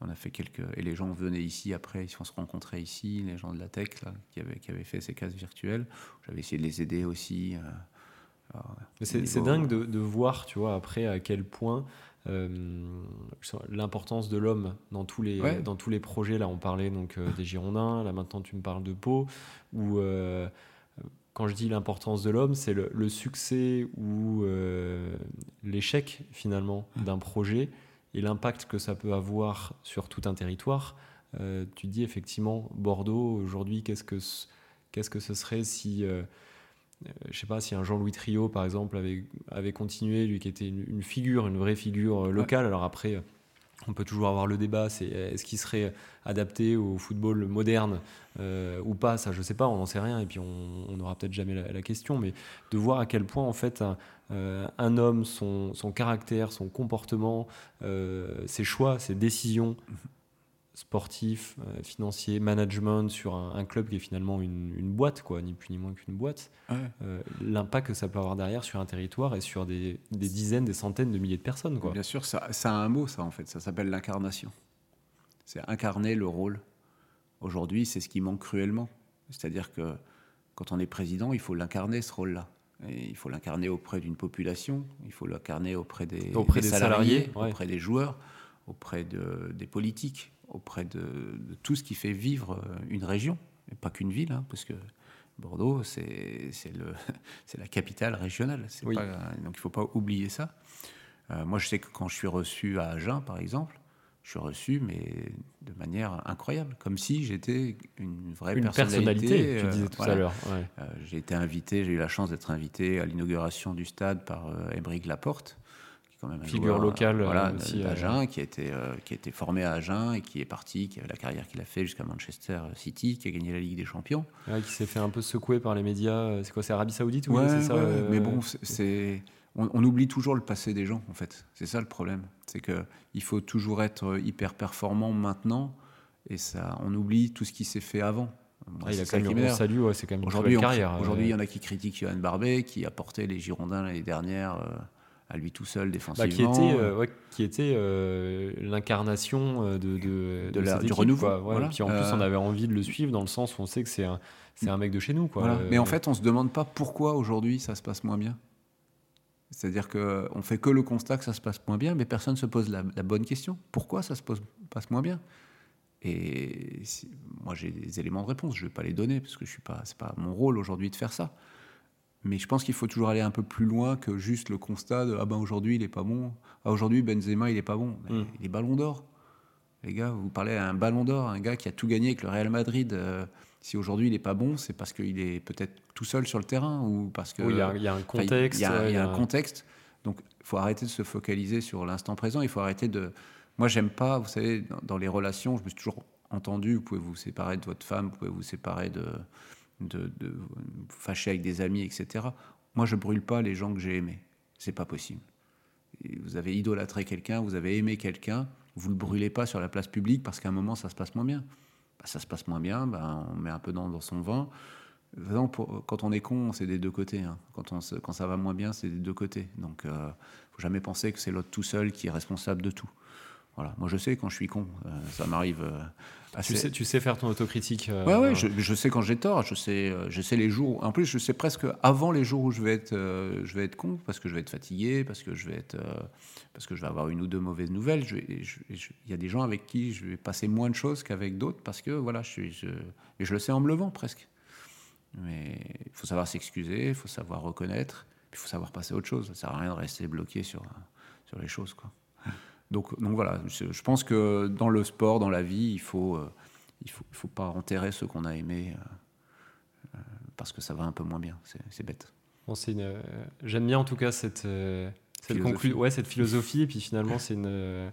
on a fait quelques et les gens venaient ici après, ils se rencontrer ici, les gens de la tech là, qui avaient qui avaient fait ces cases virtuelles. J'avais essayé de les aider aussi. C'est dingue de, voir, tu vois, après à quel point euh, l'importance de l'homme dans tous les dans tous les projets. Là, on parlait donc euh, des Girondins. Là, maintenant, tu me parles de Pau. Où euh, quand je dis l'importance de l'homme, c'est le, succès ou l'échec finalement mmh. d'un projet et l'impact que ça peut avoir sur tout un territoire. tu dis effectivement Bordeaux aujourd'hui, qu'est-ce que qu'est-ce que ce serait si je sais pas si un Jean-Louis Trio, par exemple, avait, avait continué, lui qui était une, figure, une vraie figure euh, locale. Alors après, on peut toujours avoir le débat, c'est est-ce qu'il serait adapté au football moderne euh, ou pas, ça je sais pas, on n'en sait rien, et puis on n'aura peut-être jamais la, question, mais de voir à quel point en fait un, homme, son, son, caractère, son comportement, ses choix, ses décisions sportif, euh, financier, management sur un, club qui est finalement une, boîte, quoi, ni plus ni moins qu'une boîte, euh, l'impact que ça peut avoir derrière sur un territoire et sur des, dizaines, des centaines de milliers de personnes. Quoi. Bien sûr, ça, ça a un mot, ça, en fait. Ça s'appelle l'incarnation. C'est incarner le rôle. Aujourd'hui, c'est ce qui manque cruellement. C'est-à-dire que quand on est président, il faut l'incarner, ce rôle-là. il faut l'incarner auprès d'une population, il faut l'incarner auprès des, auprès des, salariés, auprès des joueurs, auprès de, des politiques auprès de, tout ce qui fait vivre euh, une région, et pas qu'une ville, hein, parce que Bordeaux, c'est la capitale régionale. donc il ne faut pas oublier ça. Euh, moi, je sais que quand je suis reçu à Agen, par exemple, je suis reçu, mais de manière incroyable, comme si j'étais une vraie une personnalité. tu disais tout à l'heure. j'ai été invité, j'ai eu la chance d'être invité à l'inauguration du stade par euh, Laporte, figure locale voilà, aussi, euh, qui a été euh, qui a été formé à Agen et qui est parti, qui a la carrière qu'il a fait jusqu'à Manchester City, qui a gagné la Ligue des Champions. qui s'est fait un peu secouer par les médias. C'est quoi, c'est Arabie Saoudite ou c'est ça, Mais bon, c'est on, oublie toujours le passé des gens, en fait. C'est ça le problème. C'est qu'il faut toujours être hyper performant maintenant, et ça, on oublie tout ce qui s'est fait avant. Ah, il a quand même salut, c'est quand même aujourd'hui, une carrière. Aujourd'hui, il y en a qui critiquent Johan Barbet, qui a porté les Girondins l'année dernière euh, à lui tout seul défensivement. Bah, qui était, euh, qui était euh, l'incarnation de, de, de, la, du renouveau. Voilà. Puis en plus, on avait envie de le suivre dans le sens où on sait que c'est un, c'est un mec de chez nous. Quoi. Mais en fait, on se demande pas pourquoi aujourd'hui ça se passe moins bien. C'est-à-dire qu'on fait que le constat que ça se passe moins bien, mais personne ne se pose la, la bonne question. Pourquoi ça se pose, passe moins bien? Et moi, j'ai des éléments de réponse. Je ne vais pas les donner parce que ce n'est pas, pas mon rôle aujourd'hui de faire ça. Mais je pense qu'il faut toujours aller un peu plus loin que juste le constat de Ah ben aujourd'hui, il n'est pas bon. Ah, aujourd'hui, Benzema, il n'est pas bon. Mm. Il est ballon d'or. Les gars, vous parlez à un ballon d'or, un gars qui a tout gagné avec le Real Madrid. Euh, si aujourd'hui il n'est pas bon, c'est parce qu'il est peut-être tout seul sur le terrain ou parce que. il y, a un contexte. Il y, a, un contexte. Donc, il faut arrêter de se focaliser sur l'instant présent. Il faut arrêter de moi, j'aime pas, vous savez, dans, les relations, je me suis toujours entendu, vous pouvez vous séparer de votre femme, vous pouvez vous séparer de, de, fâcher avec des amis, etc. Moi, je brûle pas les gens que j'ai aimés. C'est pas possible. Vous avez idolâtré quelqu'un, vous avez aimé quelqu'un, vous le brûlez pas sur la place publique parce qu'à un moment, ça se passe moins bien. Bah, ça se passe moins bien, bah, on met un peu dans, dans son vin. quand on est con, c'est des deux côtés. Hein. Quand, on ça va moins bien, c'est des deux côtés. Donc, il euh, faut jamais penser que c'est l'autre tout seul qui est responsable de tout. Voilà. Moi, je sais quand je suis con. Euh, ça m'arrive. Euh, tu, sais, tu sais faire ton autocritique. Euh, ouais, ouais. Je, je, sais quand j'ai tort. Je sais, je sais les jours. En plus, je sais presque avant les jours où je vais être, je vais être con, parce que je vais être fatigué, parce que je vais être, parce que je vais avoir une ou deux mauvaises nouvelles. Il y a des gens avec qui je vais passer moins de choses qu'avec d'autres, parce que voilà, je suis, je, et je le sais en me levant presque. Mais il faut savoir s'excuser, il faut savoir reconnaître, il faut savoir passer à autre chose. Ça sert à rien de rester bloqué sur, sur les choses, quoi. Donc, donc voilà, je, pense que dans le sport, dans la vie, il faut, euh, il faut, il faut pas enterrer ce qu'on a aimé euh, euh, parce que ça va un peu moins bien. C'est bête. Bon, une, j'aime bien en tout cas cette, cette, philosophie. Ouais, cette philosophie. Et puis finalement, c'est une,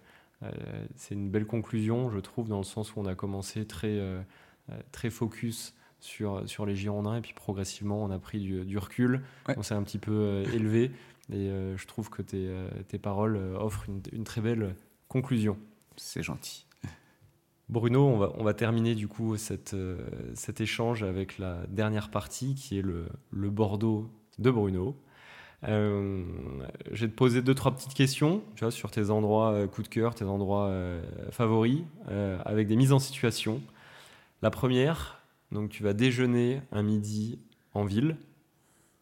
c'est une belle conclusion, je trouve, dans le sens où on a commencé très, très focus sur, sur les Girondins et puis progressivement, on a pris du, du recul. On s'est un petit peu élevé. Et euh, je trouve que tes, euh, tes paroles euh, offrent une, une, très belle conclusion. C'est gentil. Bruno, on va, on va terminer du coup cette, cet échange avec la dernière partie qui est le, le Bordeaux de Bruno. Euh, je vais te poser deux, trois petites questions tu vois, sur tes endroits coup de cœur, tes endroits favoris, avec des mises en situation. La première, donc tu vas déjeuner un midi en ville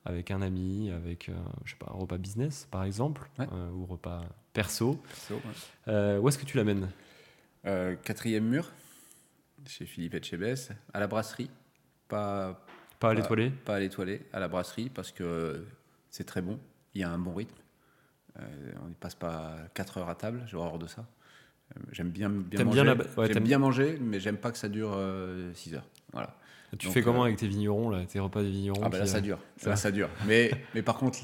avec un ami, avec euh, je sais pas, un repas business par exemple, euh, ou repas perso. Euh, où est-ce que tu l'amènes? Quatrième mur, chez Philippe Etchebest, à la brasserie. Pas, pas à l'étoilé? Pas à l'étoilé, à la brasserie, parce que c'est très bon, il y a un bon rythme. on ne passe pas 4 heures à table, j'ai horreur de ça. J'aime bien, bien manger, bien, bien manger, mais j'aime pas que ça dure 6 heures. Voilà. Tu fais comment euh, avec tes vignerons, là, tes repas des vignerons Ah bah là, ça dure. Là, ça dure. Mais, mais par contre,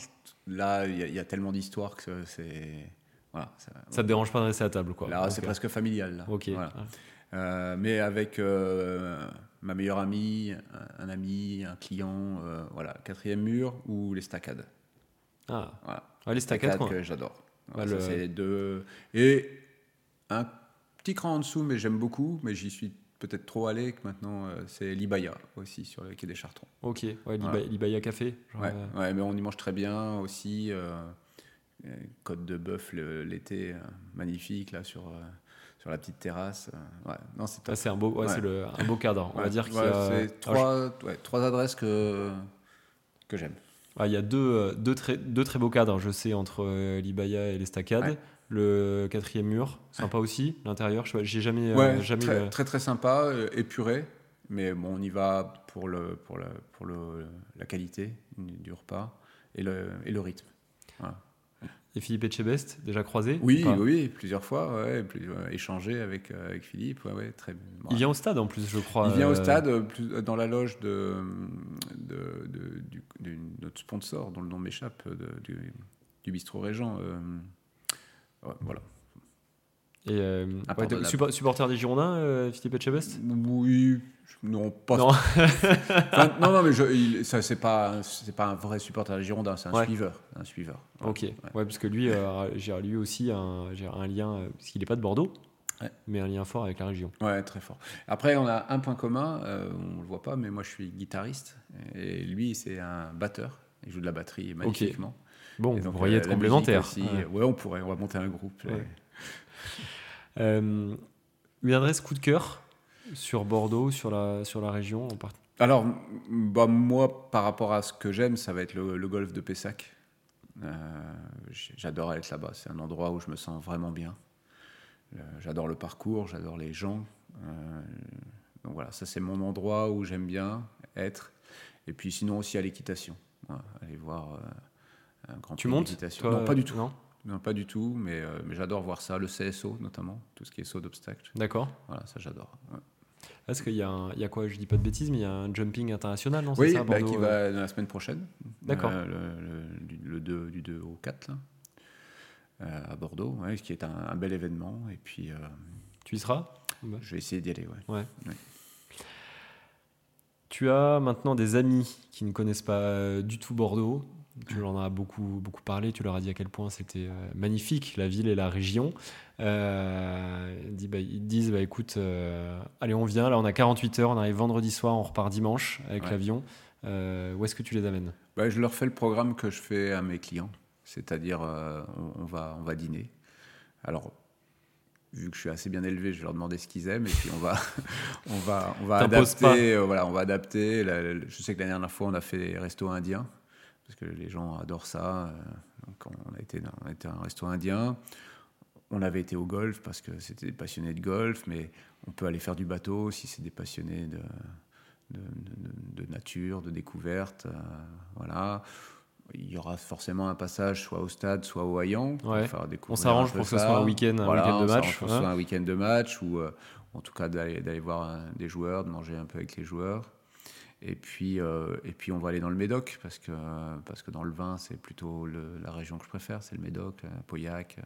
là, il y, a tellement d'histoires que c'est. Voilà, ça, ça te dérange pas de rester à table, quoi. Là, c'est presque familial. Là. Ok. Euh, mais avec euh, ma meilleure amie, un, ami, un client, voilà, quatrième mur ou les staccades. Ah, voilà. les staccades, que j'adore. c'est deux. Et un petit cran en dessous, mais j'aime beaucoup, mais j'y suis peut-être trop allé que maintenant euh, c'est l'Ibaya aussi sur le quai des Chartrons. Ok, ouais, l'Ibaya Café. ouais, euh, ouais, mais on y mange très bien aussi. Euh, côte de bœuf l'été, magnifique là sur sur la petite terrasse. ouais, non, c'est ah, c'est un beau, ouais, c'est le, un beau cadre. On va dire qu'il y a c'est trois, trois adresses que que j'aime. il y a deux, deux, très, deux très beaux cadres, je sais, entre l'Ibaya et l'Estacade. Le quatrième mur, sympa aussi. L'intérieur, j'ai jamais, euh, jamais très, très, très sympa, euh, épuré. Mais bon, on y va pour le pour la pour le, la qualité du repas et le et le rythme. Et Philippe Etchebest, déjà croisé Oui, oui, plusieurs fois, ouais, échangé avec, euh, avec Philippe. Ouais, ouais, très, Il vient au stade en plus, je crois. Il vient au stade, dans la loge de, de, de, notre sponsor, dont le nom m'échappe, du, du bistrot Régent voilà. Et euh, ouais, supporter des Girondins, euh, Philippe Etchebest? Oui, non, pas. Non. Enfin, non, non, mais je, il- ça, c'est pas, c'est pas un vrai supporter des Girondins, c'est un Ouais. suiveur. Un suiveur. Ouais, Ok, ouais. parce que lui, euh, j'ai lui aussi un, j'ai un lien, euh, parce qu'il n'est pas de Bordeaux, mais un lien fort avec la région. Ouais, très fort. Après, on a un point commun, euh, on le voit pas, mais moi je suis guitariste et lui c'est un batteur. Il joue de la batterie magnifiquement. Bon, Et vous donc, pourriez euh, être complémentaires. aussi, Ouais. euh, ouais, on pourrait, on va monter un groupe. Euh, une adresse coup de cœur sur Bordeaux, sur la, sur la région en part- Alors, bah, moi, par rapport à ce que j'aime, ça va être le, le golfe de Pessac. Euh, j'adore être là-bas. C'est un endroit où je me sens vraiment bien. Euh, j'adore le parcours, j'adore les gens. Donc voilà, ça c'est mon endroit où j'aime bien être. Et puis sinon aussi à l'équitation. Voilà, aller voir un grand Tu montes toi, Non, pas du tout. Non Non, pas du tout, mais, euh, mais j'adore voir ça, le CSO notamment, tout ce qui est saut d'obstacle. D'accord. Voilà, ça j'adore. ouais. Est-ce qu'il y, y a quoi? Je dis pas de bêtises, mais il y a un jumping international, non? Oui, c'est ça, bah, Bordeaux, qui euh? va la semaine prochaine. D'accord. Euh, le, le- du- le 2, du 2 au 4, là, euh, à Bordeaux, ouais, ce qui est un, un bel événement. Et puis, euh, Tu y seras? je vais essayer d'y aller. Ouais. Tu as maintenant des amis qui ne connaissent pas euh, du tout Bordeaux. Tu leur en as beaucoup, beaucoup parlé. Tu leur as dit à quel point c'était euh, magnifique, la ville et la région. Euh, ils disent, bah, bah, écoute, euh, allez, on vient. Là, on a 48 heures. On arrive vendredi soir. On repart dimanche avec Ouais. l'avion. Euh, où est-ce que tu les amènes? Ouais, je leur fais le programme que je fais à mes clients. C'est-à-dire, on, va, on va dîner. Alors, vu que je suis assez bien élevé, je vais leur demander ce qu'ils aiment et puis on va, on va, on va adapter. voilà, on va adapter. Je sais que la dernière fois, on a fait des restos indiens parce que les gens adorent ça. euh, donc on a été, dans- on a été à un resto indien. On avait été au golf parce que c'était des passionnés de golf, mais on peut aller faire du bateau si c'est des passionnés de, de, de- de nature, de découverte. euh, voilà. Il y aura forcément un passage soit au stade, soit au Haillan. pour Ouais. faire On s'arrange pour que ce soit un week-end, Voilà, de on match. pour que ce hein. soit un week-end de match ou euh, en tout cas d'aller voir des joueurs, de manger un peu avec les joueurs. Et puis, euh, et puis on va aller dans le Médoc parce que, parce que dans le vin, c'est plutôt le- la région que je préfère, c'est le Médoc, euh, Pauillac. euh,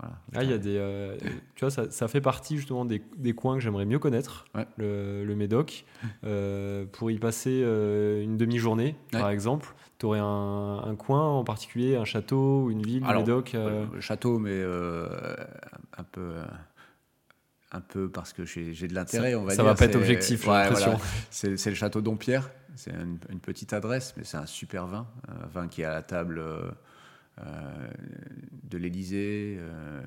voilà. Ah, il y a des, euh, tu vois, ça, ça fait partie justement des, des coins que j'aimerais mieux connaître, Ouais. le, le Médoc. Euh, pour y passer euh, une demi-journée, par exemple, tu aurais un, un coin en particulier, un château, une ville, Alors, Médoc Le château, mais un peu. Euh, un peu parce que j'ai de l'intérêt, Ça- on va ça dire. va pas être objectif, Ouais, l'impression. voilà. C'est le château Dompierre. C'est une, une petite adresse, mais c'est un super vin. Un vin qui est à la table euh, euh, de l'Élysée, euh,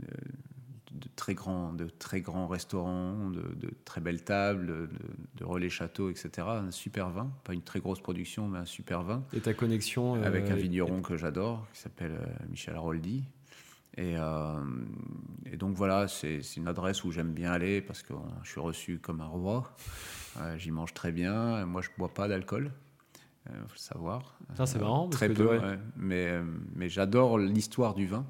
de, de très grands, de très grands restaurants, de, de très belles tables, de, de relais châteaux, etc. Un super vin. Pas une très grosse production, mais un super vin et ta connexion euh, avec un vigneron que j'adore, qui s'appelle euh, Michel Haroldi. Et, euh, et donc voilà, c'est une adresse où j'aime bien aller parce que euh, je suis reçu comme un roi. Euh, J'y mange très bien. Moi, je bois pas d'alcool, il faut le savoir. Ça, c'est marrant, parce Très que, peu, ouais. ouais. mais, mais j'adore l'histoire du vin.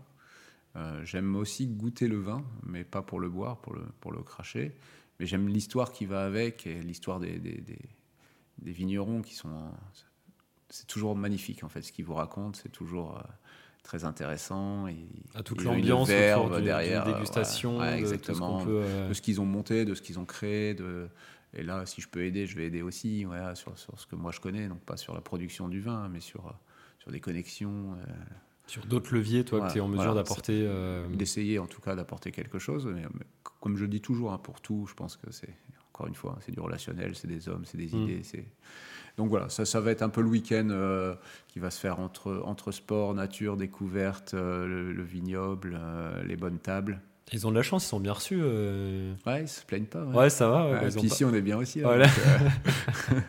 J'aime aussi goûter le vin, mais pas pour le boire, pour le, pour le cracher. Mais j'aime l'histoire qui va avec et l'histoire des, des, des- des vignerons qui sont. C'est toujours magnifique en fait ce qu'ils vous racontent, c'est toujours très intéressant. Et, à toute l'ambiance du- derrière, dégustation. Ouais, de ce exactement. peut. euh, de ce qu'ils ont monté, de ce qu'ils ont créé. De... Et là, si je peux aider, je vais aider aussi voilà, sur, sur ce que moi je connais, donc pas sur la production du vin, mais sur, euh, sur des connexions, euh, sur d'autres leviers, toi, que tu es en mesure voilà, d'apporter. euh, d'essayer en tout cas d'apporter quelque chose. Mais, mais comme je le dis toujours, hein, pour tout, je pense que c'est, encore une fois, c'est du relationnel, c'est des hommes, c'est des Mm. idées. C'est... Donc voilà, ça, ça va être un peu le week-end euh, qui va se faire entre, entre sport, nature, découverte, euh, le, le vignoble, euh, les bonnes tables. Ils ont de la chance, ils sont bien reçus. euh. Ouais, ils se plaignent pas. ouais. Ouais, ça va. ouais, ils pas- ici, on est bien aussi. là, Voilà. donc, euh,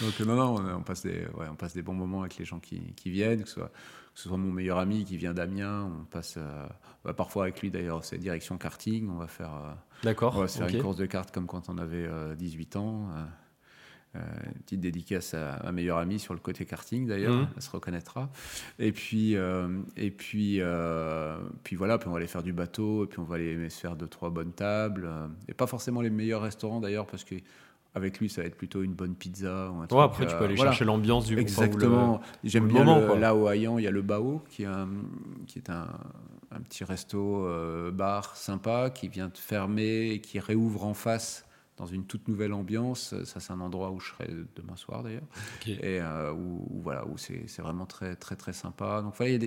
donc, non, non, on, on passe des, ouais, on passe des bons moments avec les gens qui, qui viennent, que ce, soit, que ce soit mon meilleur ami qui vient d'Amiens, on passe euh, bah, parfois avec lui d'ailleurs, c'est direction karting, on va faire, euh, D'accord. on va se faire une course de cartes comme quand on avait euh, 18 ans. Euh, une petite dédicace à ma meilleure amie sur le côté karting d'ailleurs, Mhm. elle se reconnaîtra. Et puis, euh, et puis, euh, puis voilà, puis on va aller faire du bateau, et puis on va aller se faire deux trois bonnes tables, euh, et pas forcément les meilleurs restaurants d'ailleurs, parce que avec lui ça va être plutôt une bonne pizza ou un truc. Ouais, après, tu peux aller voilà. chercher l'ambiance du le- Exactement. J'aime bien moment, le- quoi. là au Haillan, il y a le Bao qui est un, qui est un, un petit resto bar sympa qui vient de fermer et qui réouvre en face dans une toute nouvelle ambiance. Ça, c'est un endroit où je serai demain soir d'ailleurs. Et euh, où, voilà, où c'est, vraiment très, très, très sympa. Donc, voilà,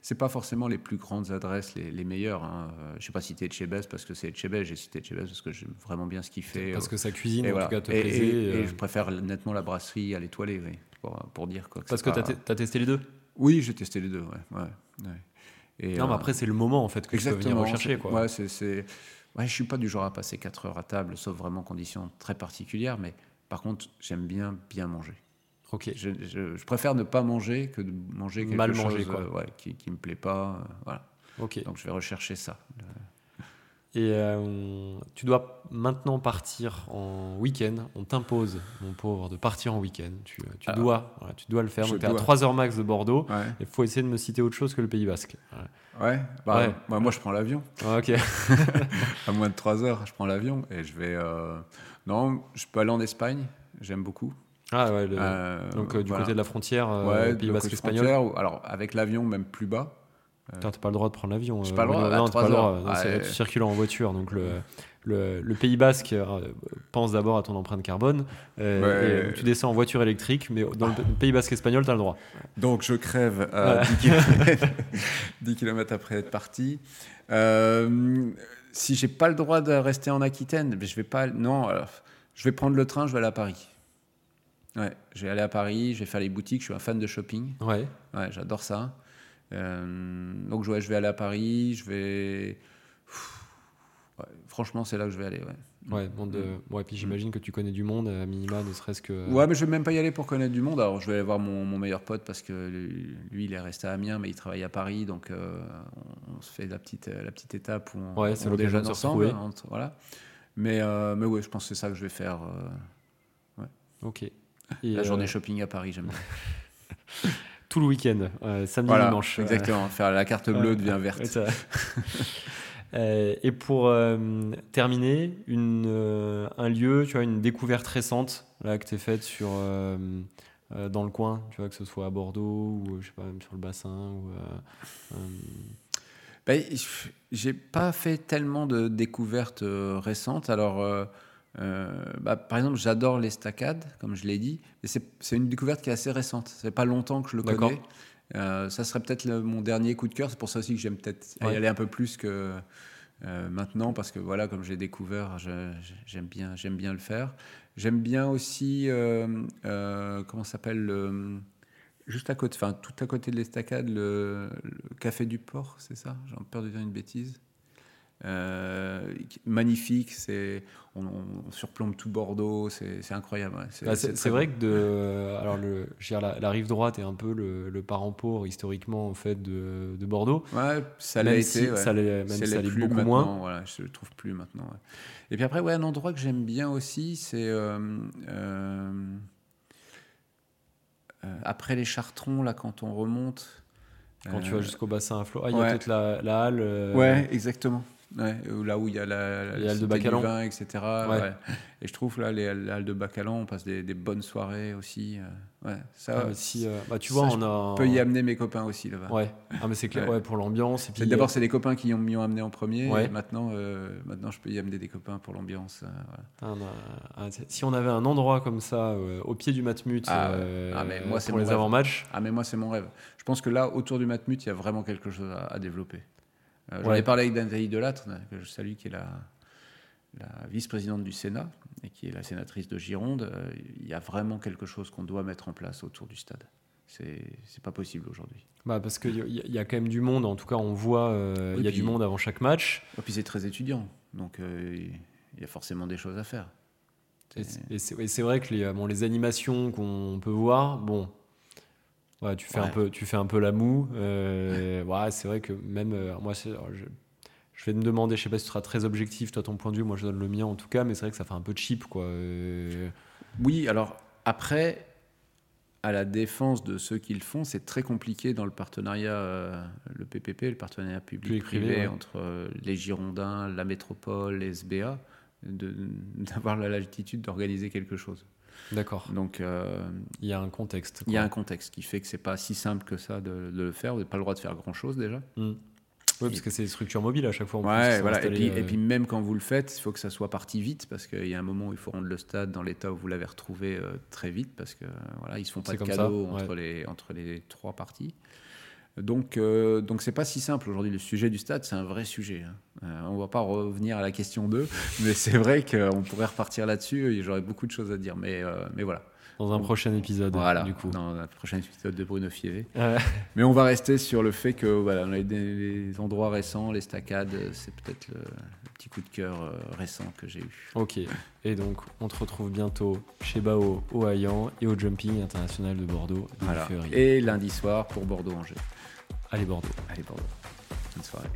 c'est pas forcément les plus grandes adresses, les, les meilleures. Hein. Je sais pas citer Etchebest parce que c'est Etchebest. J'ai cité Etchebest parce que j'aime vraiment bien ce qu'il fait. Parce que sa cuisine, et en tout cas, te plaisait. Et, euh. je préfère nettement la brasserie à l'étoilée, pour, pour, dire quoi. parce que tu as, testé les deux? Oui, j'ai testé les deux, ouais. ouais, Et, non, mais euh, après, c'est le moment en fait que tu peux venir rechercher. Quoi. Ouais, c'est Ouais, je suis pas du genre à passer 4 heures à table, sauf vraiment conditions très particulières, mais par contre, j'aime bien bien manger. Ok. Je, je, préfère ne pas manger que de manger quelque Mal chose manger, quoi. Euh, ouais, qui ne me plaît pas. Euh, voilà. Ok. Donc je vais rechercher ça. Et euh, tu dois maintenant partir en week-end. On t'impose, mon pauvre, de partir en week-end. Tu, tu dois, tu dois le faire. Tu es à 3 heures max de Bordeaux. Il faut essayer de me citer autre chose que le Pays Basque. Ouais, bah, bah, moi je prends l'avion. ok. à moins de 3 heures, je prends l'avion et je vais. Euh, non, je peux aller en Espagne, j'aime beaucoup. Ah ouais, euh, donc du côté de la frontière, ouais, Pays Basque espagnol. alors avec l'avion même plus bas. Tu n'as pas le droit de prendre l'avion. J'ai pas le droit, non, pas le droit. Tu circules en voiture, donc le, le, Pays Basque euh, pense d'abord à ton empreinte carbone. Euh, et tu descends en voiture électrique, mais dans le Pays Basque espagnol, tu as le droit. Donc je crève à 10, km, 10 km après être parti. Euh, si j'ai pas le droit de rester en Aquitaine, je vais pas. Non, je vais prendre le train, je vais aller à Paris. Ouais, je vais aller à Paris, je vais faire les boutiques. Je suis un fan de shopping. Ouais. Ouais, j'adore ça. Euh, donc je vais aller à Paris, je vais. franchement, c'est là que je vais aller. Ouais. Ouais, bon, de... ouais, puis j'imagine que tu connais du monde, à minima, ne serait-ce que. Ouais, mais je vais même pas y aller pour connaître du monde. Alors, je vais aller voir mon, mon meilleur pote parce que lui, il est resté à Amiens, mais il travaille à Paris, donc euh, on, se fait la petite, la petite étape où on, ouais, on déjeune ensemble. voilà. Mais, euh, mais ouais, je pense que c'est ça que je vais faire. ouais. Ok. Et la journée shopping à Paris, j'aime bien. tout le week-end, euh, samedi, dimanche. Exactement, faire la carte bleue devient verte. Euh, et pour euh, terminer, une, un lieu, tu vois, une découverte récente là, que tu as faite sur, dans le coin, tu vois, que ce soit à Bordeaux ou je sais pas, même sur le bassin ou, ben, J'ai pas fait tellement de découvertes récentes. Alors, euh, bah, par exemple, j'adore l'estacade, comme je l'ai dit, et c'est une découverte qui est assez récente. Ça fait pas longtemps que je le connais. Euh, ça serait peut-être mon dernier coup de cœur. C'est pour ça aussi que j'aime peut-être y aller un peu plus que euh, maintenant, parce que voilà, comme j'ai découvert, j'aime bien, j'aime bien le faire. J'aime bien aussi, comment s'appelle juste à côté, enfin tout à côté de l'estacade, le, le, café du port, c'est ça? J'ai peur de dire une bêtise. Euh, magnifique, c'est on, surplombe tout Bordeaux, c'est incroyable. c'est bah, vrai que de, alors le, la, rive droite est un peu le, le parent pauvre historiquement en fait de, de Bordeaux. Ouais, ça l'a été. Ça l'est, même ça l'est beaucoup moins. Voilà, je le trouve plus maintenant. Et puis après, ouais, un endroit que j'aime bien aussi, c'est euh, euh, après les Chartrons là, quand on remonte. Quand tu vas jusqu'au bassin à flot, ah, il y a peut-être la, la, halle. Ouais, exactement. Ouais, là où il y a la, les halles de Bacalan, vin, etc. Ouais. Et je trouve là les, halles de Bacalan, on passe des, des bonnes soirées aussi. Euh, ouais, ça. Ah, si, euh, bah, tu vois, on a. Peux y amener mes copains aussi là-bas. Ouais. Ah mais c'est clair. Ouais. pour l'ambiance. D'abord euh, c'est les copains qui m'y ont, amené en premier. Et maintenant, maintenant je peux y amener des copains pour l'ambiance. Ah, si on avait un endroit comme ça au pied du Matmut ah, ah, mais moi, pour les avant-matchs. Ah mais moi c'est mon rêve. Je pense que là autour du Matmut il y a vraiment quelque chose à développer. Euh, j'en ai parlé avec Nathalie Delattre, que je salue, qui est la, vice-présidente du Sénat et qui est la sénatrice de Gironde. Euh, il y a vraiment quelque chose qu'on doit mettre en place autour du stade. C'est pas possible aujourd'hui. Bah parce qu'il y, y, a quand même du monde, en tout cas on voit, euh, il y a du monde avant chaque match. Et puis c'est très étudiant, donc il y a forcément des choses à faire. Et c'est vrai que les, bon, les animations qu'on peut voir, bon, Ouais, tu fais un peu, tu fais un peu la moue. Euh, ouais, c'est vrai que même euh, moi, je, je, vais me demander, je sais pas si tu seras très objectif, toi ton point de vue, moi je donne le mien en tout cas, mais c'est vrai que ça fait un peu cheap, quoi. Euh. Oui, alors après, à la défense de ceux qui le font, c'est très compliqué dans le partenariat, le PPP, le partenariat public-privé entre les Girondins, la métropole, les SBA, d'avoir la latitude d'organiser quelque chose. D'accord. Donc, euh, il y a un contexte. Il y a un contexte qui fait que c'est pas si simple que ça de, le faire. Vous n'avez pas le droit de faire grand chose déjà. Hmm. Oui, parce que c'est des structures mobiles à chaque fois. en Ouais, voilà. Et euh, puis même quand vous le faites, il faut que ça soit parti vite parce qu'il y a un moment où il faut rendre le stade dans l'état où vous l'avez retrouvé euh, très vite parce que voilà, ils se font pas de cadeaux ça, entre, les, entre les trois parties. Donc, euh, donc c'est pas si simple aujourd'hui. Le sujet du stade, c'est un vrai sujet. hein. Euh, on va pas revenir à la question 2, mais c'est vrai qu'on pourrait repartir là-dessus. et J'aurais beaucoup de choses à dire, mais, euh, mais voilà. dans un prochain épisode. Voilà, du coup. dans la prochaine épisode de Bruno Fievé. Mais on va rester sur le fait que voilà, les, les endroits récents, les staccades, c'est peut-être le, le petit coup de cœur euh, récent que j'ai eu. ok. Et donc, on te retrouve bientôt chez Bao au Hayan et au Jumping International de Bordeaux Voilà. Et lundi soir pour Bordeaux-Angers. Allez Bordeaux. Allez Bordeaux. Bonne soirée.